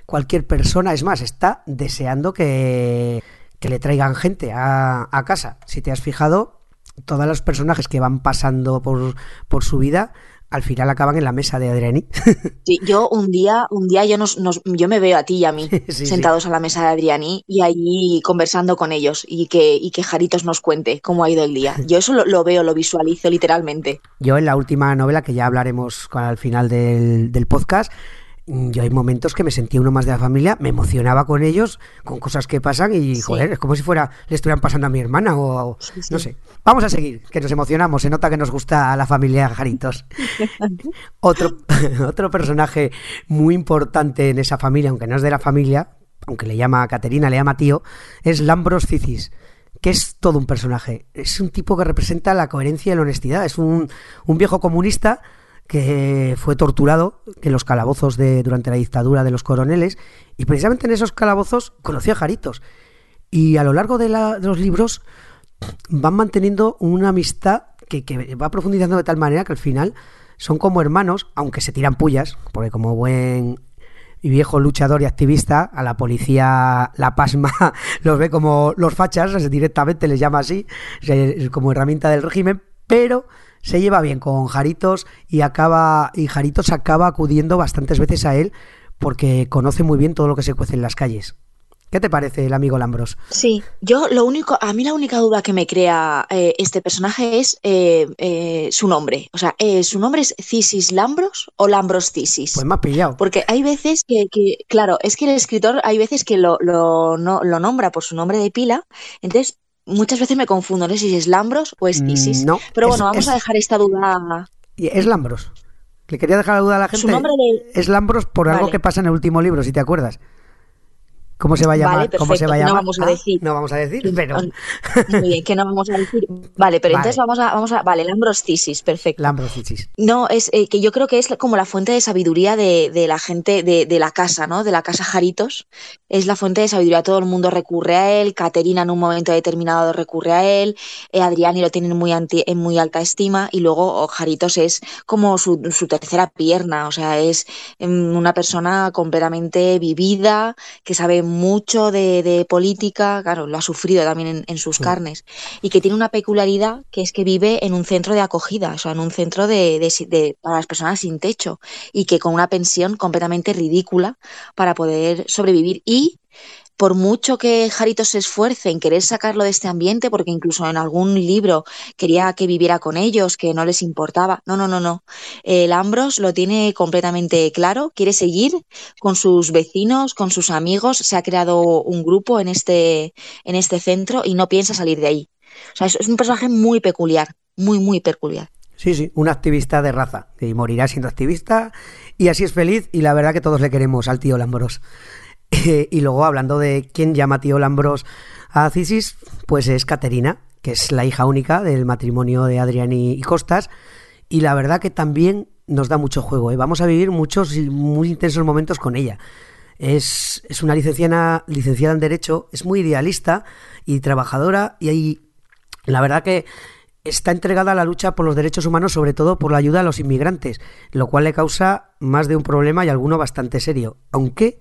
B: cualquier persona. Es más, está deseando que, que le traigan gente a, a casa. Si te has fijado, todos los personajes que van pasando por, por su vida al final acaban en la mesa de Adriani. <laughs>
E: Sí, yo un día, un día yo, nos, yo me veo a ti y a mí <laughs> sentados a la mesa de Adriani y allí conversando con ellos y que, y que Jaritos nos cuente cómo ha ido el día. Yo eso lo, veo, lo visualizo literalmente.
B: Yo en la última novela, que ya hablaremos al final del, del podcast, yo hay momentos que me sentía uno más de la familia, me emocionaba con ellos, con cosas que pasan y, joder, es como si fuera, le estuvieran pasando a mi hermana o, no sé. Vamos a seguir, que nos emocionamos, se nota que nos gusta a la familia Jaritos. <laughs> otro, <laughs> otro personaje muy importante en esa familia, aunque no es de la familia, aunque le llama a Caterina, le llama tío, es Lambros Cicis que es todo un personaje. Es un tipo que representa la coherencia y la honestidad. Es un, un viejo comunista que fue torturado en los calabozos de, durante la dictadura de los coroneles y precisamente en esos calabozos conoció a Jaritos. Y a lo largo de, los libros van manteniendo una amistad que, va profundizando de tal manera que al final son como hermanos, aunque se tiran pullas, porque como buen y viejo luchador y activista, a la policía la pasma <laughs> los ve como los fachas, directamente les llama así, como herramienta del régimen, pero se lleva bien con Jaritos y acaba y Jaritos acaba acudiendo bastantes veces a él porque conoce muy bien todo lo que se cuece en las calles. ¿Qué te parece el amigo Lambros?
E: Sí, yo lo único, a mí la única duda que me crea eh, este personaje es eh, eh, su nombre. O sea, ¿su nombre es Cisis Lambros o Lambros Cisis?
B: Pues me ha pillado.
E: Porque hay veces que, claro, es que el escritor hay veces que lo, lo, lo nombra por su nombre de pila, entonces muchas veces me confundo, no sé si es Lambros o es mm, Isis. No, Pero bueno, vamos a dejar esta duda.
B: Es Lambros. Le quería dejar la duda a la gente. Su nombre Es Lambros por algo que pasa en el último libro, si te acuerdas. ¿Cómo se va a llamar? ¿Cómo se va a llamar?
E: No vamos a decir.
B: no vamos a decir, pero.
E: Muy bien, que no vamos a decir. Vale, pero entonces vamos a, vamos a. Vale, Lambroscisis, perfecto.
B: Lambroscisis.
E: No, es eh, que yo creo que es como la fuente de sabiduría de, de la gente de, de, la casa, ¿no? De la casa Jaritos. Es la fuente de sabiduría. Todo el mundo recurre a él. Caterina en un momento determinado recurre a él. Eh, Adriani lo tienen muy en muy alta estima. Y luego Jaritos es como su, su tercera pierna. O sea, es em, una persona completamente vivida, que sabe mucho de, política, claro, lo ha sufrido también en, sus carnes, y que tiene una peculiaridad que es que vive en un centro de acogida, o sea, en un centro de, para las personas sin techo, y que con una pensión completamente ridícula para poder sobrevivir. Y por mucho que Jarito se esfuerce en querer sacarlo de este ambiente, porque incluso en algún libro quería que viviera con ellos, que no les importaba. No, no, no, no. El Ambros lo tiene completamente claro, quiere seguir con sus vecinos, con sus amigos, se ha creado un grupo en este, en este centro y no piensa salir de ahí. O sea, es, un personaje muy peculiar, muy, muy peculiar.
B: Sí, sí, un activista de raza, que morirá siendo activista y así es feliz y la verdad que todos le queremos al tío Lambros. Y luego hablando de quién llama tío Lambros a Cisis, pues es Caterina, que es la hija única del matrimonio de Adrián y, Costas. Y la verdad que también nos da mucho juego. ¿eh? Vamos a vivir muchos y muy intensos momentos con ella. Es, es una licenciada, licenciada en Derecho, es muy idealista y trabajadora y ahí, la verdad que está entregada a la lucha por los derechos humanos, sobre todo por la ayuda a los inmigrantes, lo cual le causa más de un problema y alguno bastante serio. Aunque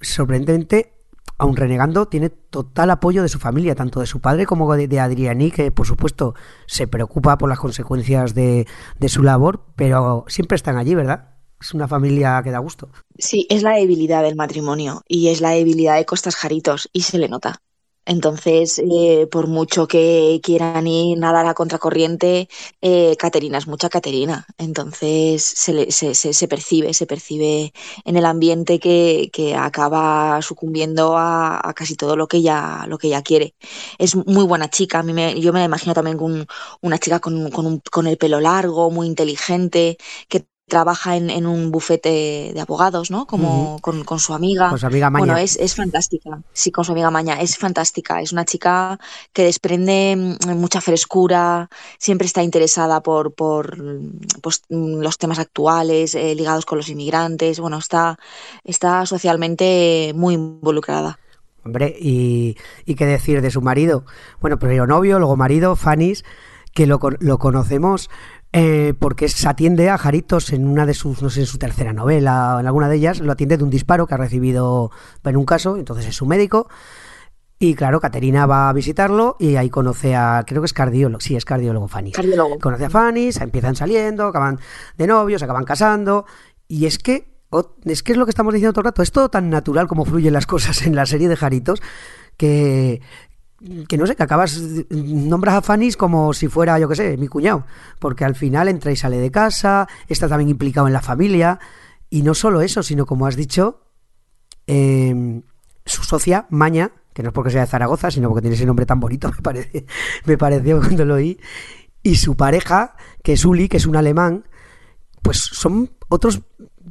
B: sorprendentemente, aun renegando, tiene total apoyo de su familia, tanto de su padre como de, Adriani, que por supuesto se preocupa por las consecuencias de su labor, pero siempre están allí, ¿verdad? Es una familia que da gusto.
E: Sí, es la debilidad del matrimonio y es la debilidad de Costas Jaritos y se le nota. Entonces, eh, por mucho que quieran ir nadar a contracorriente, eh, Caterina es mucha Caterina. Entonces, se, se, se, percibe, se percibe en el ambiente que, que acaba sucumbiendo a, casi todo lo que ella, lo que ella quiere. Es muy buena chica. A mí me, yo me imagino también con una chica con, con, un, con el pelo largo, muy inteligente, que trabaja en, en, un bufete de abogados, ¿no? Como con, con, su amiga.
B: Con su amiga Maña.
E: Bueno, es, es, fantástica. Sí, con su amiga Maña. Es fantástica. Es una chica que desprende mm, mucha frescura, siempre está interesada por, por pues, los temas actuales eh, ligados con los inmigrantes. Bueno, está, está socialmente muy involucrada.
B: Hombre, y, y qué decir de su marido. Bueno, primero novio, luego marido, Fanis, que lo, lo conocemos eh, porque se atiende a Jaritos en una de sus, no sé, en su tercera novela o en alguna de ellas, lo atiende de un disparo que ha recibido en un caso, entonces es su médico. Y claro, Caterina va a visitarlo y ahí conoce a, creo que es cardiólogo, sí, es cardiólogo Fanny.
E: Cardiólogo.
B: Conoce a Fanny, se empiezan saliendo, acaban de novios, acaban casando. Y es que, es que es lo que estamos diciendo todo el rato, es todo tan natural como fluyen las cosas en la serie de Jaritos que, que no sé, que acabas, nombras a Fanny como si fuera, yo qué sé, mi cuñado, porque al final entra y sale de casa, está también implicado en la familia, y no solo eso, sino como has dicho, eh, su socia, Maña, que no es porque sea de Zaragoza, sino porque tiene ese nombre tan bonito, <laughs> me, parece, me pareció cuando lo oí, y su pareja, que es Uli, que es un alemán, pues son otros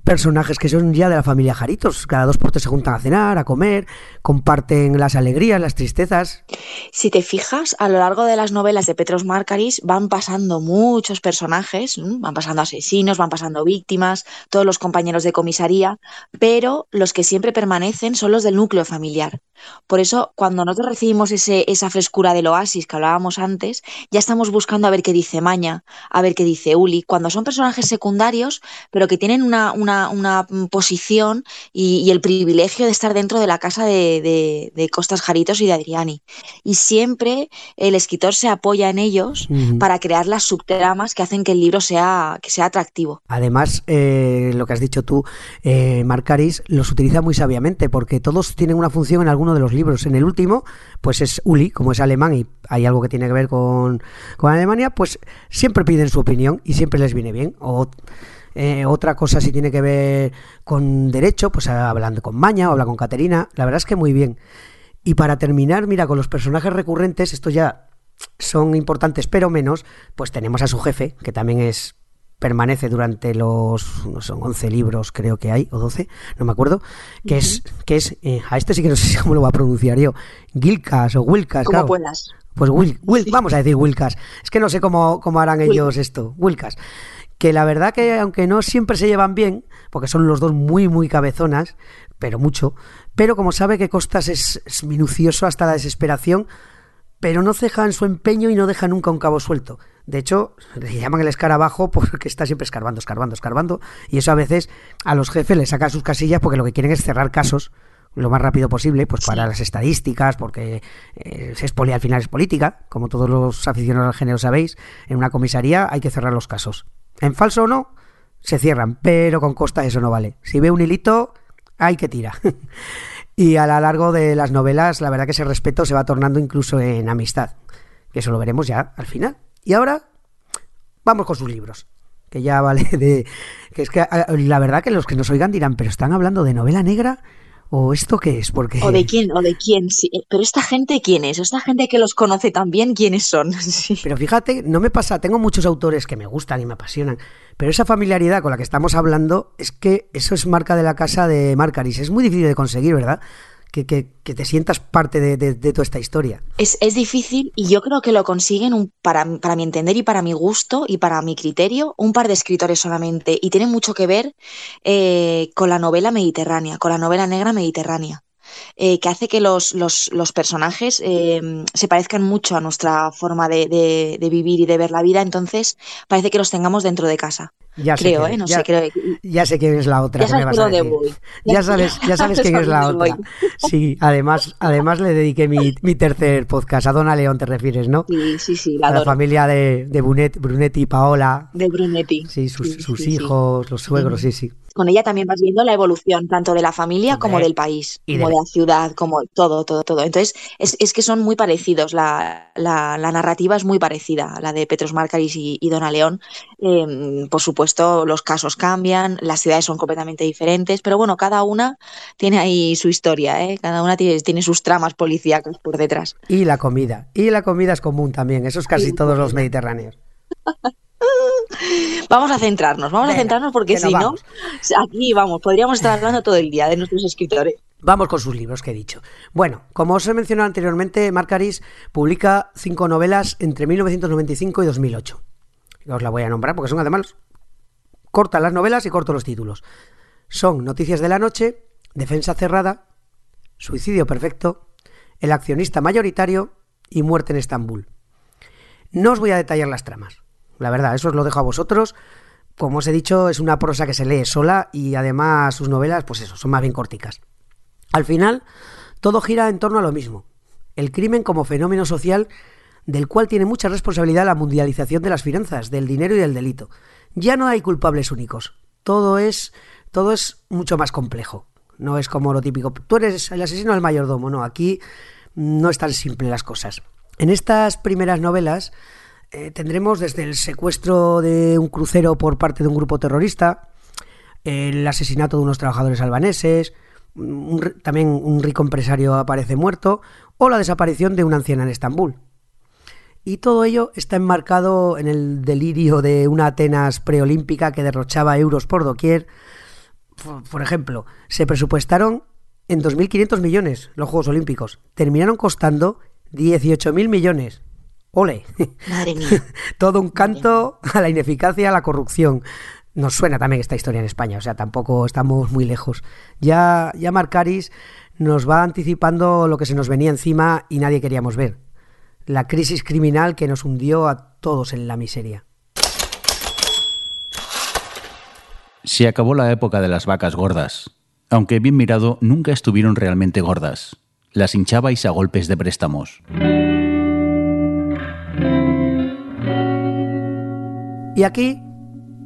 B: personajes que son ya de la familia Jaritos. Cada dos por tres se juntan a cenar, a comer, comparten las alegrías, las tristezas.
E: Si te fijas, a lo largo de las novelas de Petros Marcaris van pasando muchos personajes, van pasando asesinos, van pasando víctimas, todos los compañeros de comisaría, pero los que siempre permanecen son los del núcleo familiar. Por eso, cuando nosotros recibimos ese, esa frescura del oasis que hablábamos antes, ya estamos buscando a ver qué dice Maña, a ver qué dice Uli, cuando son personajes secundarios, pero que tienen una, una, una posición y, y, el privilegio de estar dentro de la casa de, de, de, Costas Jaritos y de Adriani. Y siempre el escritor se apoya en ellos uh -huh. para crear las subtramas que hacen que el libro sea, que sea atractivo.
B: Además, eh, lo que has dicho tú, eh, Marcaris los utiliza muy sabiamente porque todos tienen una función en alguno de los libros. En el último, pues es Uli, como es alemán y hay algo que tiene que ver con, con Alemania, pues siempre piden su opinión y siempre les viene bien. O eh, otra cosa si tiene que ver con derecho, pues hablando con Maña o habla con Caterina, la verdad es que muy bien. Y para terminar, mira, con los personajes recurrentes, estos ya son importantes pero menos, pues tenemos a su jefe, que también es permanece durante los no son 11 libros creo que hay o 12 no me acuerdo que uh -huh. es que es eh, a este sí que no sé <laughs> cómo lo voy a pronunciar yo Gilcas o Wilcas
E: como
B: claro.
E: puedas
B: pues Will, Will sí. vamos a decir Wilcas es que no sé cómo, cómo harán Will. ellos esto Wilcas que la verdad que aunque no siempre se llevan bien porque son los dos muy muy cabezonas pero mucho pero como sabe que Costas es, es minucioso hasta la desesperación pero no ceja en su empeño y no deja nunca un cabo suelto. De hecho, le llaman el escarabajo <laughs> porque está siempre escarbando, escarbando, escarbando. Y eso a veces a los jefes les saca sus casillas porque lo que quieren es cerrar casos lo más rápido posible, pues para las estadísticas, porque eh, es poli, al final es política, como todos los aficionados al género sabéis, en una comisaría hay que cerrar los casos. En falso o no, se cierran, pero con costa eso no vale. Si ve un hilito, hay que tira. <laughs> Y a lo largo de las novelas, la verdad que ese respeto se va tornando incluso en amistad, que eso lo veremos ya al final. Y ahora vamos con sus libros, que ya vale de... que es que la verdad que los que nos oigan dirán, pero están hablando de novela negra ¿O esto qué es? Porque...
E: ¿O de quién? ¿O de quién? Sí. Pero esta gente, ¿quién es? Esta gente que los conoce también, ¿quiénes son? <laughs> Sí.
B: Pero fíjate, no me pasa, tengo muchos autores que me gustan y me apasionan, pero esa familiaridad con la que estamos hablando es que eso es marca de la casa de Marcaris. Es muy difícil de conseguir, ¿verdad? Que, te sientas parte de, toda esta historia.
E: Es, es, difícil y yo creo que lo consiguen, un, para, para, mi entender y para mi gusto y para mi criterio, un par de escritores solamente. Y tiene mucho que ver eh, con la novela mediterránea, con la novela negra mediterránea. Eh, que hace que los, los, personajes eh, se parezcan mucho a nuestra forma de, vivir y de ver la vida, entonces parece que los tengamos dentro de casa.
B: Ya
E: creo,
B: sé
E: ¿eh? No
B: ya,
E: sé, creo.
B: Ya sé quién es la otra.
E: Ya sabes,
B: me vas a decir.
E: voy.
B: Ya, sabes, ya sabes <laughs> quién es la otra. <laughs> Sí, además, además le dediqué mi, mi, tercer podcast. A Dona León te refieres, ¿no?
E: Sí, sí, sí. La
B: a la familia de, de Brunet, Brunetti y Paola.
E: De Brunetti.
B: Sí, sus, sí, sus sí, hijos, los suegros, sí, sí
E: con ella también vas viendo la evolución tanto de la familia como del país, y como de... de... la ciudad, como todo, todo, todo. Entonces, es, es que son muy parecidos, la, la, la, narrativa es muy parecida la de Petros Marcaris y, y Dona León. Eh, por supuesto, los casos cambian, las ciudades son completamente diferentes, pero bueno, cada una tiene ahí su historia, ¿eh? cada una tiene, tiene sus tramas policíacas por detrás.
B: Y la comida, y la comida es común también, eso es casi todos los mediterráneos. <laughs>
E: Vamos a centrarnos, vamos Venga, a centrarnos porque si no, aquí vamos, podríamos estar hablando todo el día de nuestros escritores.
B: Vamos con sus libros que he dicho. Bueno, como os he mencionado anteriormente, Marcaris publica cinco novelas entre 1995 y 2008. Os la voy a nombrar porque son además cortas las novelas y corto los títulos. Son Noticias de la Noche, Defensa Cerrada, Suicidio Perfecto, El Accionista Mayoritario y Muerte en Estambul. No os voy a detallar las tramas, La verdad, eso os lo dejo a vosotros. Como os he dicho, es una prosa que se lee sola y además sus novelas, pues eso, son más bien corticas. Al final, todo gira en torno a lo mismo. El crimen como fenómeno social del cual tiene mucha responsabilidad la mundialización de las finanzas, del dinero y del delito. Ya no hay culpables únicos. Todo es, todo es mucho más complejo. No es como lo típico. Tú eres el asesino del mayordomo. No, aquí no es tan simple las cosas. En estas primeras novelas eh, tendremos desde el secuestro de un crucero por parte de un grupo terrorista, el asesinato de unos trabajadores albaneses, también un rico empresario aparece muerto, o la desaparición de una anciana en Estambul. Y todo ello está enmarcado en el delirio de una Atenas preolímpica que derrochaba euros por doquier. Por ejemplo, se presupuestaron en 2.500 millones los Juegos Olímpicos. Terminaron costando 18.000 millones. ¡Ole!
E: Madre mía. <laughs>
B: todo un canto a la ineficacia, a la corrupción. Nos suena también esta historia en España, o sea, tampoco estamos muy lejos. Ya, ya Marcaris nos va anticipando lo que se nos venía encima y nadie queríamos ver la crisis criminal que nos hundió a todos en la miseria.
A: Se acabó la época de las vacas gordas. Aunque bien mirado, nunca estuvieron realmente gordas. Las hinchabais a golpes de préstamos.
B: Y aquí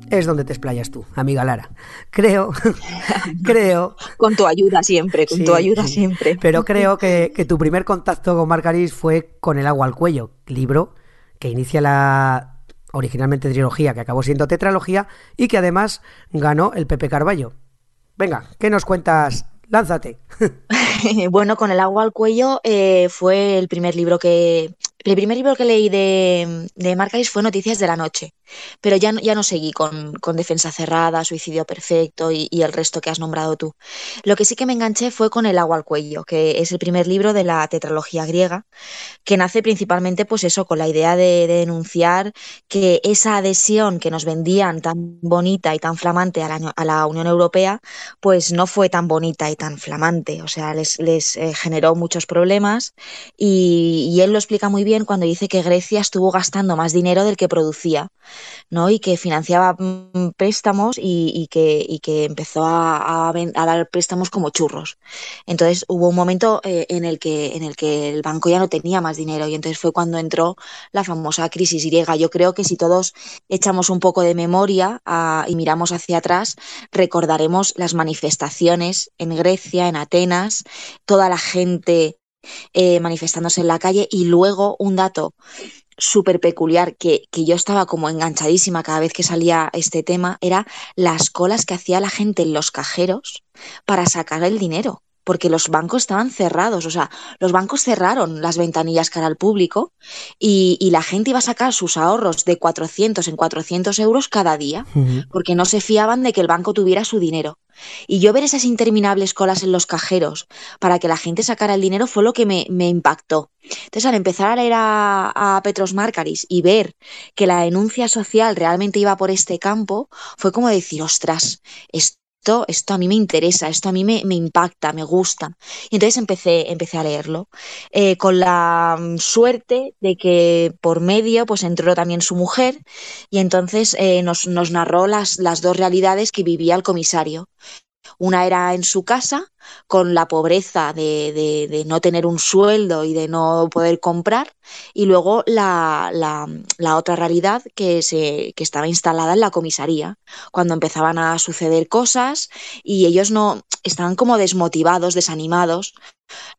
B: es donde te explayas tú, amiga Lara. Creo, <laughs> creo...
E: Con tu ayuda siempre, con tu ayuda siempre.
B: Pero creo <laughs> que, tu primer contacto con Marcaris fue con El agua al cuello, libro que inicia la originalmente trilogía, que acabó siendo tetralogía, y que además ganó el Pepe Carballo. Venga, ¿qué nos cuentas? Lánzate. <laughs>
E: bueno, con el agua al cuello eh, fue el primer libro que el primer libro que leí de, de fue Noticias de la Noche, pero ya, ya no seguí con, Defensa Cerrada, Suicidio Perfecto y, el resto que has nombrado tú. Lo que sí que me enganché fue con El agua al cuello, que es el primer libro de la tetralogía griega, que nace principalmente pues eso, con la idea de, denunciar que esa adhesión que nos vendían tan bonita y tan flamante a la, a la, Unión Europea, pues no fue tan bonita y tan flamante, o sea, les, les eh, generó muchos problemas y, y él lo explica muy bien cuando dice que Grecia estuvo gastando más dinero del que producía, ¿no? Y que financiaba mm, préstamos y, que, que, empezó a, dar préstamos como churros. Entonces hubo un momento eh, en, el que, en el que el banco ya no tenía más dinero y entonces fue cuando entró la famosa crisis griega. Yo creo que si todos echamos un poco de memoria ah, y miramos hacia atrás, recordaremos las manifestaciones en Grecia, en Atenas, toda la gente eh, manifestándose en la calle. Y luego un dato súper peculiar que, que, yo estaba como enganchadísima cada vez que salía este tema era las colas que hacía la gente en los cajeros para sacar el dinero porque los bancos estaban cerrados, o sea, los bancos cerraron las ventanillas cara al público y, la gente iba a sacar sus ahorros de 400 en 400 euros cada día, porque no se fiaban de que el banco tuviera su dinero. Y yo ver esas interminables colas en los cajeros para que la gente sacara el dinero fue lo que me, impactó. Entonces, al empezar a leer a, a, Petros Markaris y ver que la denuncia social realmente iba por este campo, fue como decir, ostras, esto, a mí me interesa, esto a mí me, impacta, me gusta. Y entonces empecé, empecé a leerlo, eh, con la mm, suerte de que por medio pues entró también su mujer y entonces eh, nos, nos, narró las, las dos realidades que vivía el comisario. Una era en su casa, con la pobreza de, de, no tener un sueldo y de no poder comprar, y luego la, la, la otra realidad que, se, que estaba instalada en la comisaría, cuando empezaban a suceder cosas y ellos no estaban como desmotivados, desanimados,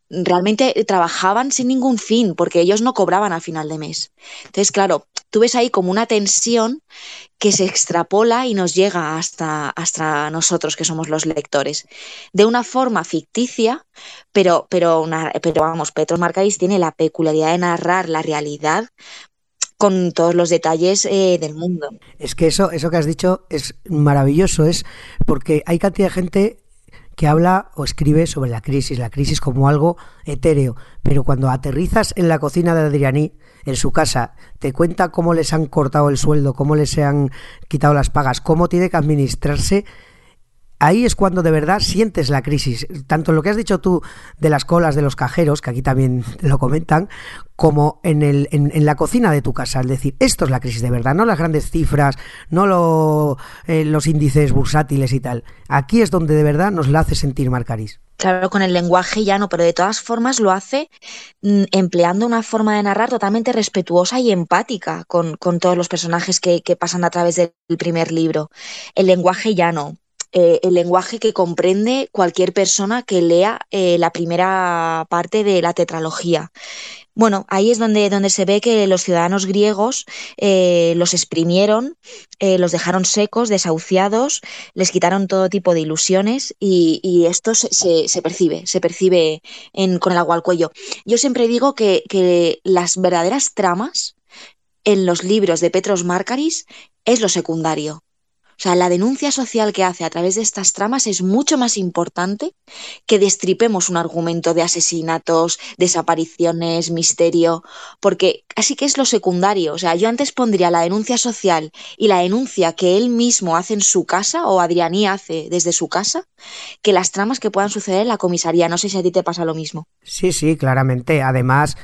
E: realmente trabajaban sin ningún fin, porque ellos no cobraban al final de mes. Entonces, claro, tú ves ahí como una tensión que se extrapola y nos llega hasta, hasta nosotros, que somos los lectores, de una forma ficticia, pero, pero, pero vamos, Petros Marcais tiene la peculiaridad de narrar la realidad con todos los detalles eh, del mundo.
B: Es que eso, eso que has dicho es maravilloso, es porque hay cantidad de gente que habla o escribe sobre la crisis, la crisis como algo etéreo, pero cuando aterrizas en la cocina de Adrianí, en su casa, te cuenta cómo les han cortado el sueldo, cómo les han quitado las pagas, cómo tiene que administrarse ahí es cuando de verdad sientes la crisis. Tanto lo que has dicho tú de las colas de los cajeros, que aquí también <laughs> lo comentan, como en, el, en, la cocina de tu casa. Es decir, esto es la crisis de verdad, no las grandes cifras, no eh, los índices bursátiles y tal. Aquí es donde de verdad nos la hace sentir Marcaris.
E: Claro, con el lenguaje llano, pero de todas formas lo hace mm, empleando una forma de narrar totalmente respetuosa y empática con, todos los personajes que, pasan a través del primer libro. El lenguaje llano, eh, el lenguaje que comprende cualquier persona que lea eh, la primera parte de la tetralogía. Bueno, ahí es donde, donde se ve que los ciudadanos griegos eh, los exprimieron, los dejaron secos, desahuciados, les quitaron todo tipo de ilusiones y, esto se, se, percibe, se percibe con el agua al cuello. Yo siempre digo que, que las verdaderas tramas en los libros de Petros Márcaris es lo secundario. O sea, la denuncia social que hace a través de estas tramas es mucho más importante que destripemos un argumento de asesinatos, desapariciones, misterio, porque así que es lo secundario. O sea, yo antes pondría la denuncia social y la denuncia que él mismo hace en su casa o Adrianí hace desde su casa, que las tramas que puedan suceder en la comisaría. No sé si a ti te pasa lo mismo.
B: Sí, sí, claramente. Además,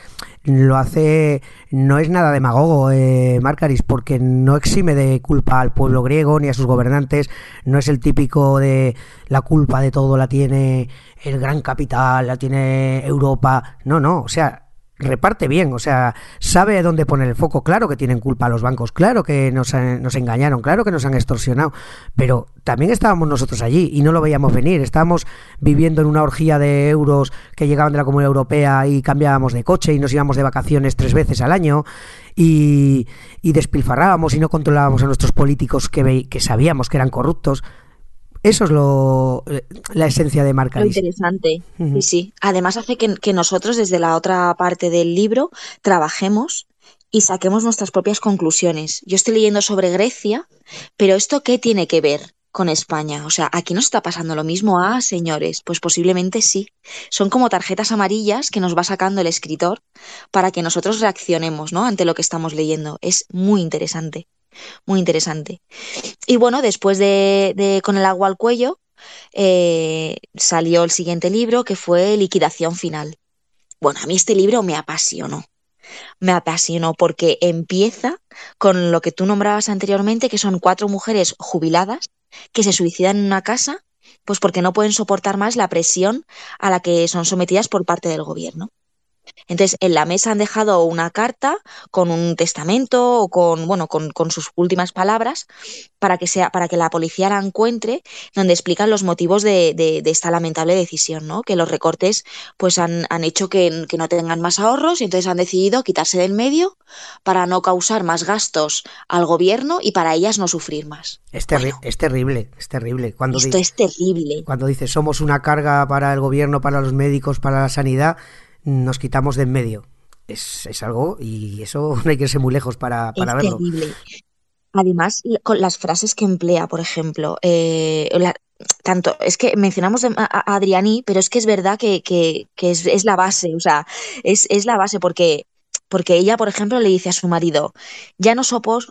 B: lo hace, no es nada demagogo, eh, Marcaris, porque no exime de culpa al pueblo griego ni a sus gobernantes, no es el típico de la culpa de todo la tiene el gran capital, la tiene Europa, no, no, o sea, reparte bien, o sea, sabe dónde poner el foco. Claro que tienen culpa los bancos, claro que nos, nos, engañaron, claro que nos han extorsionado, pero también estábamos nosotros allí y no lo veíamos venir. Estábamos viviendo en una orgía de euros que llegaban de la Comunidad Europea y cambiábamos de coche y nos íbamos de vacaciones tres veces al año y, y despilfarrábamos y no controlábamos a nuestros políticos que, que sabíamos que eran corruptos. Eso es lo, la esencia de Marca.
E: Lo interesante, sí, sí. Además hace que, nosotros desde la otra parte del libro trabajemos y saquemos nuestras propias conclusiones. Yo estoy leyendo sobre Grecia, pero ¿esto qué tiene que ver con España? O sea, ¿aquí nos está pasando lo mismo? Ah, señores, pues posiblemente sí. Son como tarjetas amarillas que nos va sacando el escritor para que nosotros reaccionemos ¿no? ante lo que estamos leyendo. Es muy interesante muy interesante. Y bueno, después de, Con el agua al cuello, eh, salió el siguiente libro que fue Liquidación Final. Bueno, a mí este libro me apasionó. Me apasionó porque empieza con lo que tú nombrabas anteriormente, que son cuatro mujeres jubiladas que se suicidan en una casa, pues porque no pueden soportar más la presión a la que son sometidas por parte del gobierno. Entonces, en la mesa han dejado una carta con un testamento o con, bueno, con, sus últimas palabras para que sea, para que la policía la encuentre, donde explican los motivos de, esta lamentable decisión, ¿no? Que los recortes pues han, hecho que, no tengan más ahorros y entonces han decidido quitarse del medio para no causar más gastos al gobierno y para ellas no sufrir más.
B: Es, es terrible, es terrible. Cuando
E: esto es terrible.
B: Cuando dice somos una carga para el gobierno, para los médicos, para la sanidad, nos quitamos de en medio. Es, es, algo, y eso <laughs> no hay que irse muy lejos para, para es verlo. Terrible.
E: Además, con las frases que emplea, por ejemplo, eh, tanto, es que mencionamos a, Adriani, pero es que es verdad que, que, que es, es, la base, o sea, es, es la base porque porque ella, por ejemplo, le dice a su marido, ya no,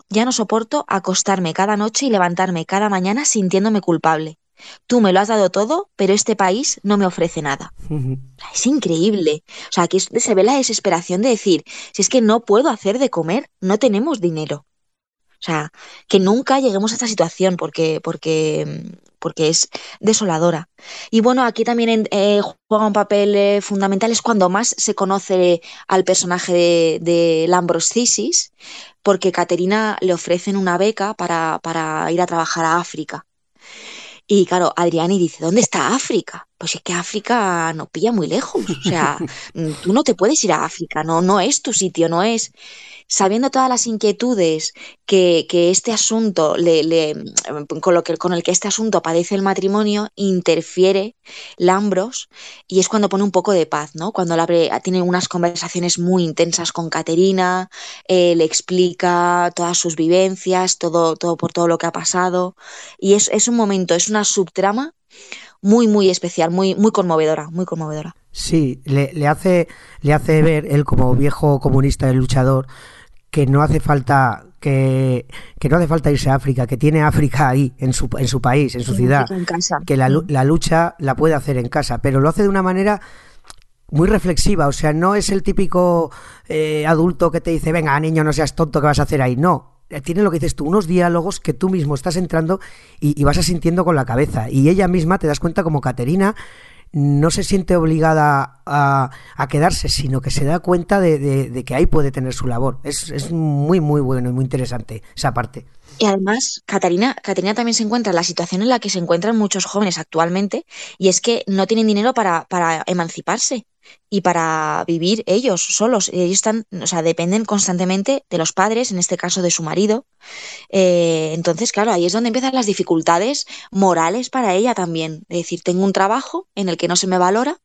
E: ya no soporto acostarme cada noche y levantarme cada mañana sintiéndome culpable. Tú me lo has dado todo, pero este país no me ofrece nada. <laughs> Es increíble. O sea, aquí se ve la desesperación de decir, si es que no puedo hacer de comer, no tenemos dinero. O sea, que nunca lleguemos a esta situación porque, porque, porque es desoladora. Y bueno, aquí también eh, juega un papel eh, fundamental, es cuando más se conoce al personaje de, de Lambroscisis, porque Caterina le ofrecen una beca para, para ir a trabajar a África. Y claro, Adriani dice, ¿dónde está África? Pues es que África no pilla muy lejos. O sea, <laughs> tú no te puedes ir a África, no, no es tu sitio, no es sabiendo todas las inquietudes que, este asunto, le, con, lo que, con el que este asunto padece el matrimonio, interfiere Lambros y es cuando pone un poco de paz, ¿no? Cuando tiene unas conversaciones muy intensas con Caterina, eh, le explica todas sus vivencias, todo, todo por todo lo que ha pasado. Y es, es un momento, es una subtrama muy, muy especial, muy, muy conmovedora, muy conmovedora.
B: Sí, le, le, hace, le hace ver él como viejo comunista y luchador que no hace falta que, no hace falta irse a África, que tiene África ahí, en su, en su país, en su ciudad, que la, la, lucha la puede hacer en casa, pero lo hace de una manera muy reflexiva, o sea, no es el típico eh, adulto que te dice, venga, niño, no seas tonto, ¿qué vas a hacer ahí? No, eh, tiene lo que dices tú, unos diálogos que tú mismo estás entrando y, y vas asintiendo con la cabeza. Y ella misma te das cuenta como Caterina no se siente obligada a, quedarse, sino que se da cuenta de, que ahí puede tener su labor. Es, es, muy, muy bueno y muy interesante esa parte.
E: Y además, Catarina, Catarina también se encuentra en la situación en la que se encuentran muchos jóvenes actualmente, y es que no tienen dinero para, para emanciparse y para vivir ellos solos. Ellos están, o sea, dependen constantemente de los padres, en este caso de su marido. Eh, entonces, claro, ahí es donde empiezan las dificultades morales para ella también. Es decir, tengo un trabajo en el que no se me valora,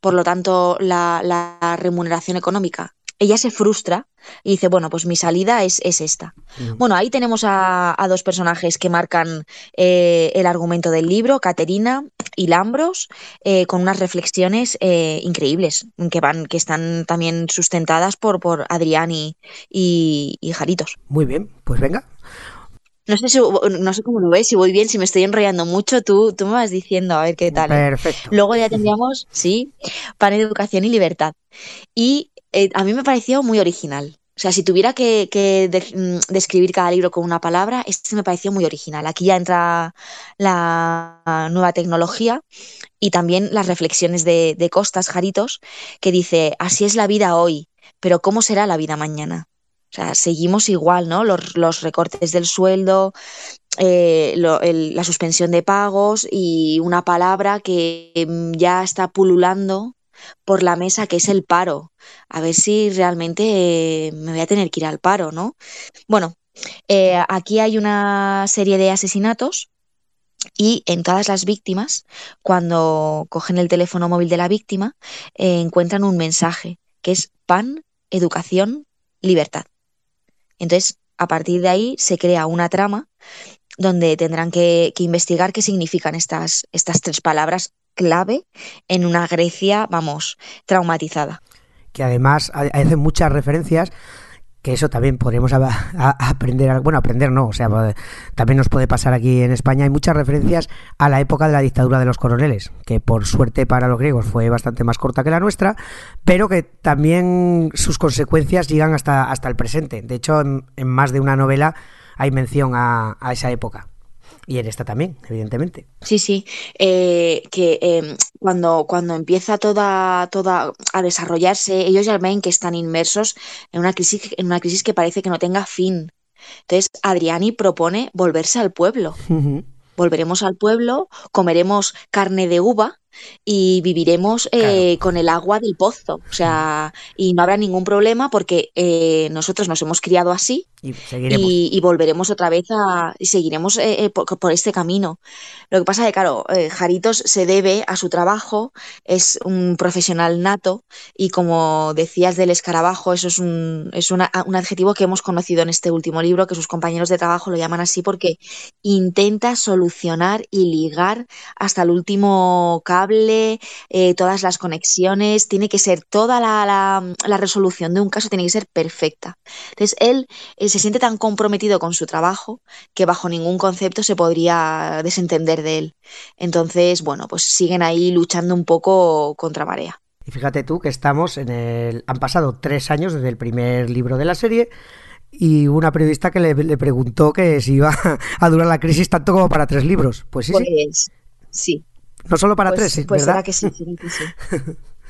E: por lo tanto, la, la remuneración económica ella se frustra y dice, bueno, pues mi salida es, es esta. Bueno, ahí tenemos a, dos personajes que marcan eh, el argumento del libro, Caterina y Lambros, eh, con unas reflexiones eh, increíbles, que van, que están también sustentadas por, por Adrián y, y, Jaritos.
B: Muy bien, pues venga,
E: no sé, si, no sé cómo lo ves, si voy bien, si me estoy enrollando mucho, tú, tú me vas diciendo a ver qué tal.
B: Perfecto.
E: Luego ya tendríamos, sí, de educación y libertad. Y eh, a mí me pareció muy original. O sea, si tuviera que, mm, describir cada libro con una palabra, este me pareció muy original. Aquí ya entra la nueva tecnología y también las reflexiones de, Costas Jaritos, que dice, así es la vida hoy, pero ¿cómo será la vida mañana? O sea, seguimos igual, ¿no? Los, recortes del sueldo, eh, la suspensión de pagos y una palabra que mm, ya está pululando por la mesa, que es el paro. A ver si realmente eh, me voy a tener que ir al paro, ¿no? Bueno, eh, aquí hay una serie de asesinatos y en todas las víctimas, cuando cogen el teléfono móvil de la víctima, eh, encuentran un mensaje que es pan, educación, libertad. Entonces, a partir de ahí se crea una trama donde tendrán que, que investigar qué significan estas, estas tres palabras clave en una Grecia, vamos, traumatizada.
B: Que además hace muchas referencias que eso también podríamos aprender, bueno, aprender no, o sea, también nos puede pasar aquí en España, hay muchas referencias a la época de la dictadura de los coroneles, que por suerte para los griegos fue bastante más corta que la nuestra, pero que también sus consecuencias llegan hasta, hasta el presente. De hecho, en, más de una novela hay mención a esa época. Y en esta también, evidentemente.
E: Sí, sí. Eh, que em, cuando, cuando empieza toda, toda a desarrollarse, ellos ya ven que están inmersos en una crisis, en una crisis que parece que no tenga fin. Entonces, Adriani propone volverse al pueblo. Volveremos al pueblo, comeremos carne de uva y viviremos eh, con el agua del pozo. O sea, y no habrá ningún problema porque eh, nosotros nos hemos criado así y, volveremos otra vez a, y seguiremos eh, eh, por, este camino. Lo que pasa es que, claro, eh, Jaritos se debe a su trabajo, es un profesional nato y como decías del escarabajo, eso es, un, es un adjetivo que hemos conocido en este último libro, que sus compañeros de trabajo lo llaman así porque intenta solucionar y ligar hasta el último cable, todas las conexiones, tiene que ser toda la, la, la, resolución de un caso, tiene que ser perfecta. Entonces, él se siente tan comprometido con su trabajo que bajo ningún concepto se podría desentender de él. Entonces, bueno, pues siguen ahí luchando un poco contra marea.
B: Y fíjate tú que estamos en el... Han pasado tres años desde el primer libro de la serie y una periodista que le, preguntó que si iba <laughs> a durar la crisis tanto como para tres libros. Pues sí, sí.
E: Pues, sí.
B: No solo para pues, tres,
E: pues
B: ¿verdad?
E: que sí, sí, sí.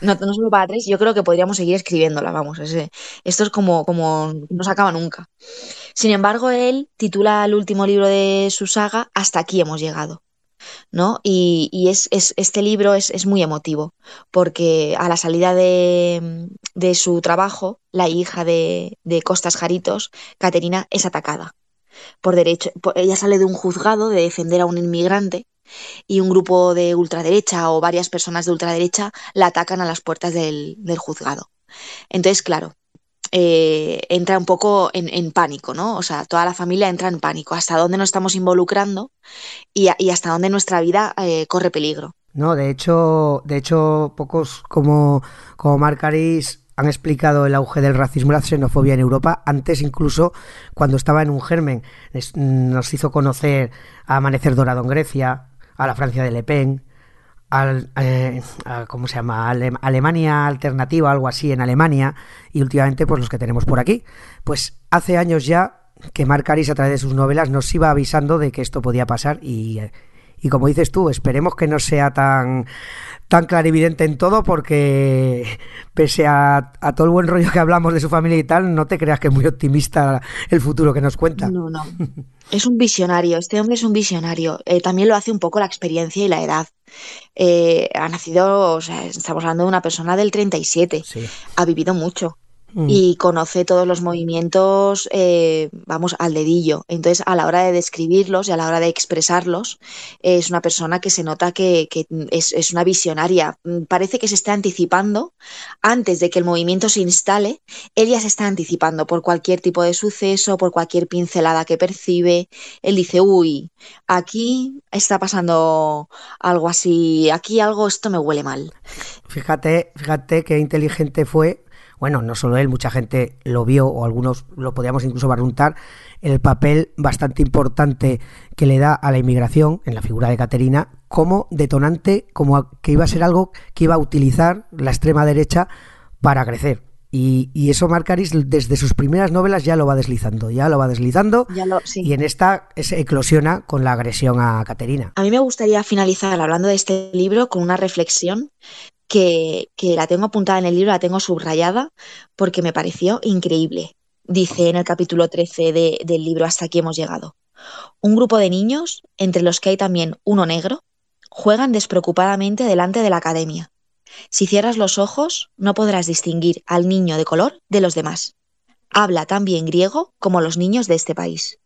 E: No, no solo para tres, yo creo que podríamos seguir escribiéndola, vamos. esto es como, como no se acaba nunca. Sin embargo, él titula el último libro de su saga Hasta aquí hemos llegado. ¿no? Y, y es, este libro es, muy emotivo, porque a la salida de, de su trabajo, la hija de, de, Costas Jaritos, Caterina, es atacada. Por derecho, ella sale de un juzgado de defender a un inmigrante y un grupo de ultraderecha o varias personas de ultraderecha la atacan a las puertas del, juzgado. Entonces, claro, eh, entra un poco en, pánico, ¿no? O sea, toda la familia entra en pánico. ¿Hasta dónde nos estamos involucrando y, hasta dónde nuestra vida eh, corre peligro?
B: No, de hecho, de hecho, pocos como, como Marcaris han explicado el auge del racismo y la xenofobia en Europa, antes incluso cuando estaba en un germen. Nos hizo conocer a Amanecer Dorado en Grecia, a la Francia de Le Pen, al, eh, ¿cómo se llama? Alemania Alternativa, algo así en Alemania, y últimamente pues los que tenemos por aquí. Pues hace años ya que Mark Harris a través de sus novelas nos iba avisando de que esto podía pasar y, y como dices tú, esperemos que no sea tan tan clarividente en todo porque pese a, todo el buen rollo que hablamos de su familia y tal, no te creas que es muy optimista el futuro que nos cuenta.
E: No, no. Es un visionario, este hombre es un visionario. Eh, también lo hace un poco la experiencia y la edad. Eh, ha nacido, o sea, estamos hablando de una persona del 37, ha vivido mucho. Mm. y conoce todos los movimientos, eh, vamos, al dedillo. Entonces, a la hora de describirlos y a la hora de expresarlos, es una persona que se nota que, es, una visionaria. Mm, parece que se está anticipando antes de que el movimiento se instale, ella se está anticipando por cualquier tipo de suceso, por cualquier pincelada que percibe. Él dice, uy, aquí está pasando algo así, aquí algo, esto me huele mal.
B: Fíjate, fíjate qué inteligente fue bueno, no solo él, mucha gente lo vio o algunos lo podíamos incluso barruntar, el papel bastante importante que le da a la inmigración en la figura de Caterina como detonante, como que iba a ser algo que iba a utilizar la extrema derecha para crecer. Y, eso Marcaris desde sus primeras novelas ya lo va deslizando, ya lo va deslizando. Y en esta se eclosiona con la agresión a Caterina.
E: A mí me gustaría finalizar hablando de este libro con una reflexión que, la tengo apuntada en el libro, la tengo subrayada, porque me pareció increíble. Dice en el capítulo 13 del libro Hasta aquí hemos llegado. Un grupo de niños, entre los que hay también uno negro, juegan despreocupadamente delante de la academia. Si cierras los ojos, no podrás distinguir al niño de color de los demás. Habla tan bien griego como los niños de este país.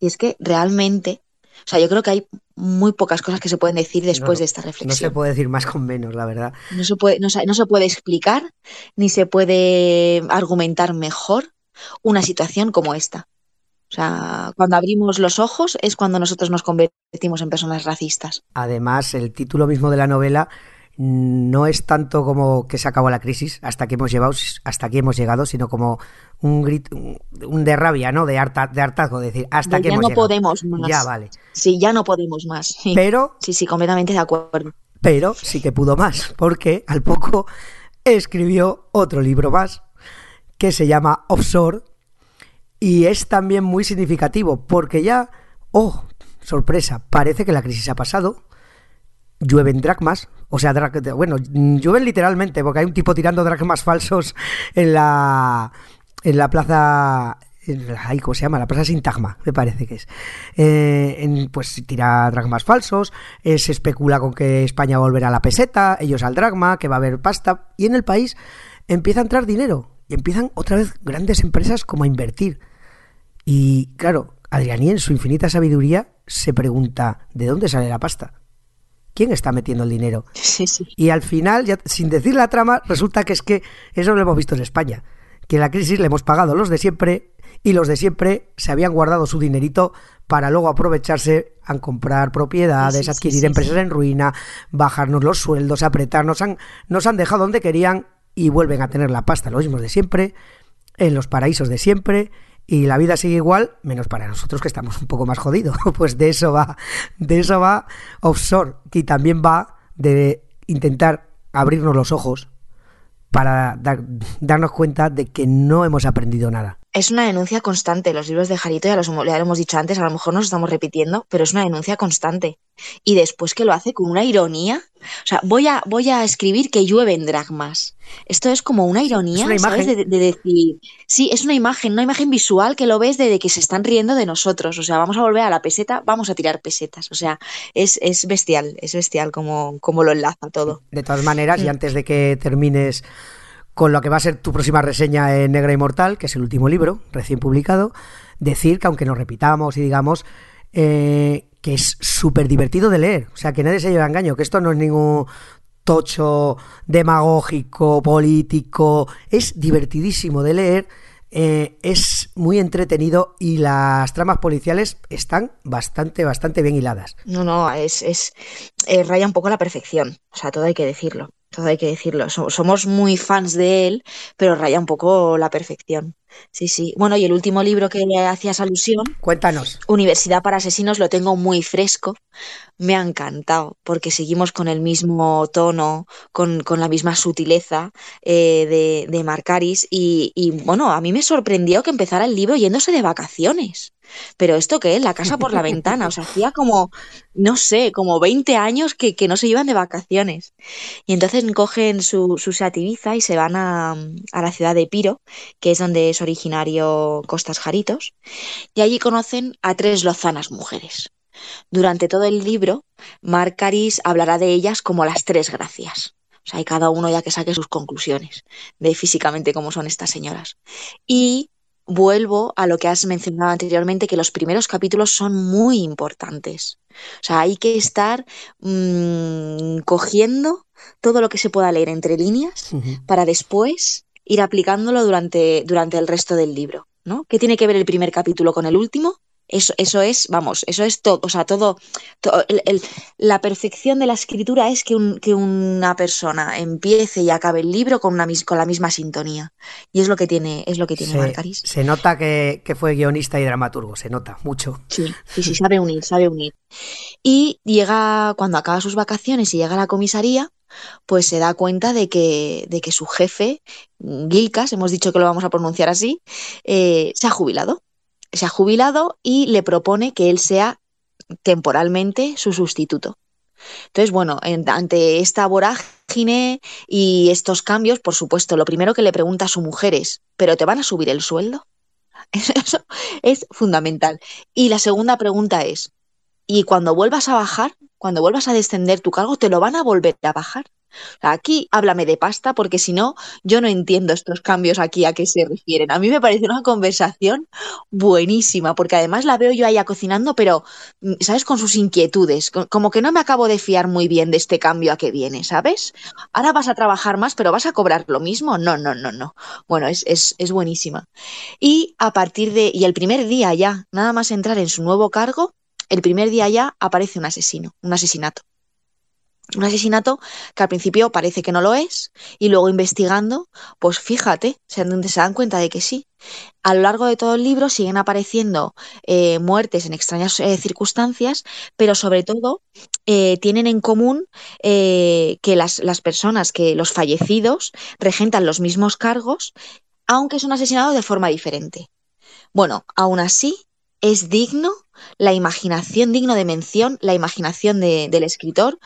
E: Y es que realmente o sea, yo creo que hay muy pocas cosas que se pueden decir después de esta reflexión.
B: No se puede decir más con menos, la verdad.
E: No se puede, no, se puede explicar ni se puede argumentar mejor una situación como esta. O sea, cuando abrimos los ojos es cuando nosotros nos convertimos en personas racistas.
B: Además, el título mismo de la novela no es tanto como que se acabó la crisis, hasta aquí hemos llevado, hasta aquí hemos llegado, sino como un grito, un de rabia, ¿no? De, harta, de hartazgo, decir, hasta
E: llegado.
B: Ya
E: no podemos más.
B: Ya vale.
E: Sí, ya no podemos más. <laughs>
B: Pero.
E: Sí, sí, completamente de acuerdo.
B: Pero sí que pudo más, porque al poco escribió otro libro más que se llama Offshore y es también muy significativo porque ya, oh, sorpresa, parece que la crisis ha pasado, llueven dracmas, o sea, bueno, llueven literalmente, porque hay un tipo tirando dracmas falsos en la, en la plaza ¿cómo se llama? La plaza Sintagma, me parece que es. Eh, pues tira dragmas falsos, eh, se especula con que España volverá a la peseta, ellos al dragma, que va a haber pasta, y en el país empieza a entrar dinero, y empiezan otra vez grandes empresas como a invertir. Y claro, Adrianí en su infinita sabiduría se pregunta, ¿de dónde sale la pasta? Quién está metiendo el dinero. Y al final, ya, sin decir la trama, resulta que es que eso lo hemos visto en España. Que en la crisis le hemos pagado los de siempre y los de siempre se habían guardado su dinerito para luego aprovecharse a comprar propiedades, adquirir empresas en ruina, bajarnos los sueldos, apretarnos, han, nos han dejado donde querían y vuelven a tener la pasta, los mismos de siempre, en los paraísos de siempre y la vida sigue igual, menos para nosotros que estamos un poco más jodidos. <laughs> Pues de eso va, de eso va Offshore, y también va de intentar abrirnos los ojos para darnos cuenta de que no hemos aprendido nada
E: es una denuncia constante. Los libros de Jarito, ya, los, ya lo hemos dicho antes, a lo mejor nos estamos repitiendo, pero es una denuncia constante. Y después que lo hace con una ironía. O sea, voy a, voy a escribir que llueven dragmas. Esto es como una ironía, ¿sabes? De, decir. Sí, es una imagen, una imagen visual que lo ves de, que se están riendo de nosotros. O sea, vamos a volver a la peseta, vamos a tirar pesetas. O sea, es, es bestial, es bestial como, como lo enlaza todo.
B: De todas maneras, y mm. antes de que termines con lo que va a ser tu próxima reseña en Negra Inmortal, que es el último libro recién publicado, decir que aunque nos repitamos y digamos eh, que es súper divertido de leer, o sea, que nadie se lleve a engaño, que esto no es ningún tocho demagógico, político, es divertidísimo de leer. Eh, es muy entretenido y las tramas policiales están bastante, bastante bien hiladas.
E: No, no, es, es eh, raya un poco la perfección, o sea, todo hay que decirlo. Todo hay que decirlo. Somos muy fans de él, pero raya un poco la perfección. Sí, sí. Bueno, y el último libro que le hacías alusión.
B: Cuéntanos.
E: Universidad para Asesinos lo tengo muy fresco. Me ha encantado, porque seguimos con el mismo tono, con, la misma sutileza eh, de, de Marcaris. Y, y bueno, a mí me sorprendió que empezara el libro yéndose de vacaciones. Pero esto qué es, la casa por la ventana, o sea, hacía como, no sé, como 20 años que, no se iban de vacaciones. Y entonces cogen su, su Ibiza y se van a, a, la ciudad de Piro, que es donde es originario Costas Jaritos, y allí conocen a tres lozanas mujeres. Durante todo el libro, Marcaris hablará de ellas como las tres gracias. O sea, hay cada uno ya que saque sus conclusiones de físicamente cómo son estas señoras. Y vuelvo a lo que has mencionado anteriormente, que los primeros capítulos son muy importantes. O sea, hay que estar mmm, cogiendo todo lo que se pueda leer entre líneas para después ir aplicándolo durante, durante el resto del libro. ¿no? ¿Qué tiene que ver el primer capítulo con el último? Eso, eso es, vamos, eso es todo, o sea, todo, la perfección de la escritura es que, una persona empiece y acabe el libro con, una, con la misma sintonía. Y es lo que tiene, es lo que tiene Marcaris.
B: Se nota que, fue guionista y dramaturgo, se nota mucho.
E: Sí, sí, sí, <laughs> sabe unir, sabe unir. Y llega, cuando acaba sus vacaciones y llega a la comisaría, pues se da cuenta de que, de que su jefe, Gilkas, hemos dicho que lo vamos a pronunciar así, eh, se ha jubilado se ha jubilado y le propone que él sea temporalmente su sustituto. Entonces, bueno, ante esta vorágine y estos cambios, por supuesto, lo primero que le pregunta a su mujer es, ¿pero te van a subir el sueldo? <laughs> Eso es fundamental. Y la segunda pregunta es, ¿y cuando vuelvas a bajar, cuando vuelvas a descender tu cargo, te lo van a volver a bajar? Aquí háblame de pasta porque si no, yo no entiendo estos cambios aquí a qué se refieren. A mí me parece una conversación buenísima porque además la veo yo allá cocinando, pero, mm, ¿sabes? Con sus inquietudes. Como que no me acabo de fiar muy bien de este cambio a que viene, ¿sabes? Ahora vas a trabajar más, pero vas a cobrar lo mismo. No, no, no, no. Bueno, es, es, es buenísima. Y a partir de, y el primer día ya, nada más entrar en su nuevo cargo, el primer día ya aparece un asesino, un asesinato. Un asesinato que al principio parece que no lo es y luego investigando, pues fíjate, se, dan cuenta de que sí. A lo largo de todo el libro siguen apareciendo eh, muertes en extrañas eh, circunstancias, pero sobre todo eh, tienen en común que las, las personas, que los fallecidos regentan los mismos cargos, aunque son asesinados de forma diferente. Bueno, aún así es digno la imaginación, digno de mención, la imaginación del escritor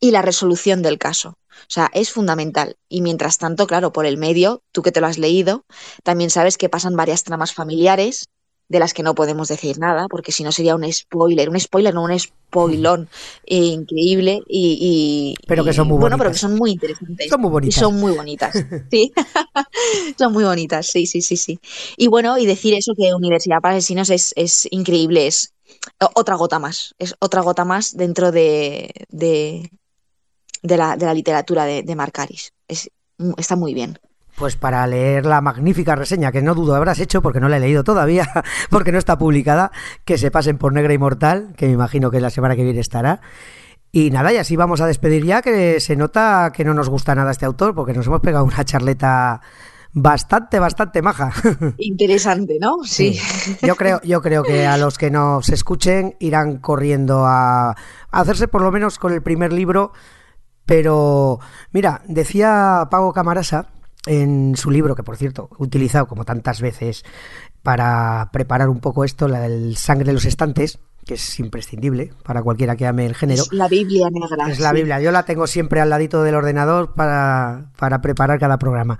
E: y la resolución del caso. O sea, es fundamental. Y mientras tanto, claro, por el medio, tú que te lo has leído, también sabes que pasan varias tramas familiares de las que no podemos decir nada, porque si no sería un spoiler, un spoiler, no un spoilón <laughs> increíble y,
B: Pero que son muy
E: Bueno, pero que son muy interesantes.
B: Son muy bonitas.
E: Y son muy bonitas, <laughs> sí. <laughs> son muy bonitas, sí, sí, sí, sí. Y bueno, y decir eso que Universidad para Asesinos es, es increíble, es otra gota más, es otra gota más dentro de, de la, de la literatura de, de Marcaris. Es, está muy bien.
B: Pues para leer la magnífica reseña, que no dudo habrás hecho porque no la he leído todavía, <laughs> porque no está publicada, que se pasen por Negra Inmortal, que me imagino que la semana que viene estará. Y nada, y así vamos a despedir ya, que se nota que no nos gusta nada este autor, porque nos hemos pegado una charleta bastante, bastante maja. <laughs>
E: Interesante, ¿no?
B: Sí. Yo creo, yo creo que a los que nos escuchen irán corriendo a hacerse por lo menos con el primer libro pero, mira, decía Pago Camarasa en su libro, que por cierto he utilizado como tantas veces para preparar un poco esto, la del sangre de los estantes, que es imprescindible para cualquiera que ame el género.
E: Es la Biblia negra.
B: Es la Biblia. Yo la tengo siempre al ladito del ordenador para, para preparar cada programa.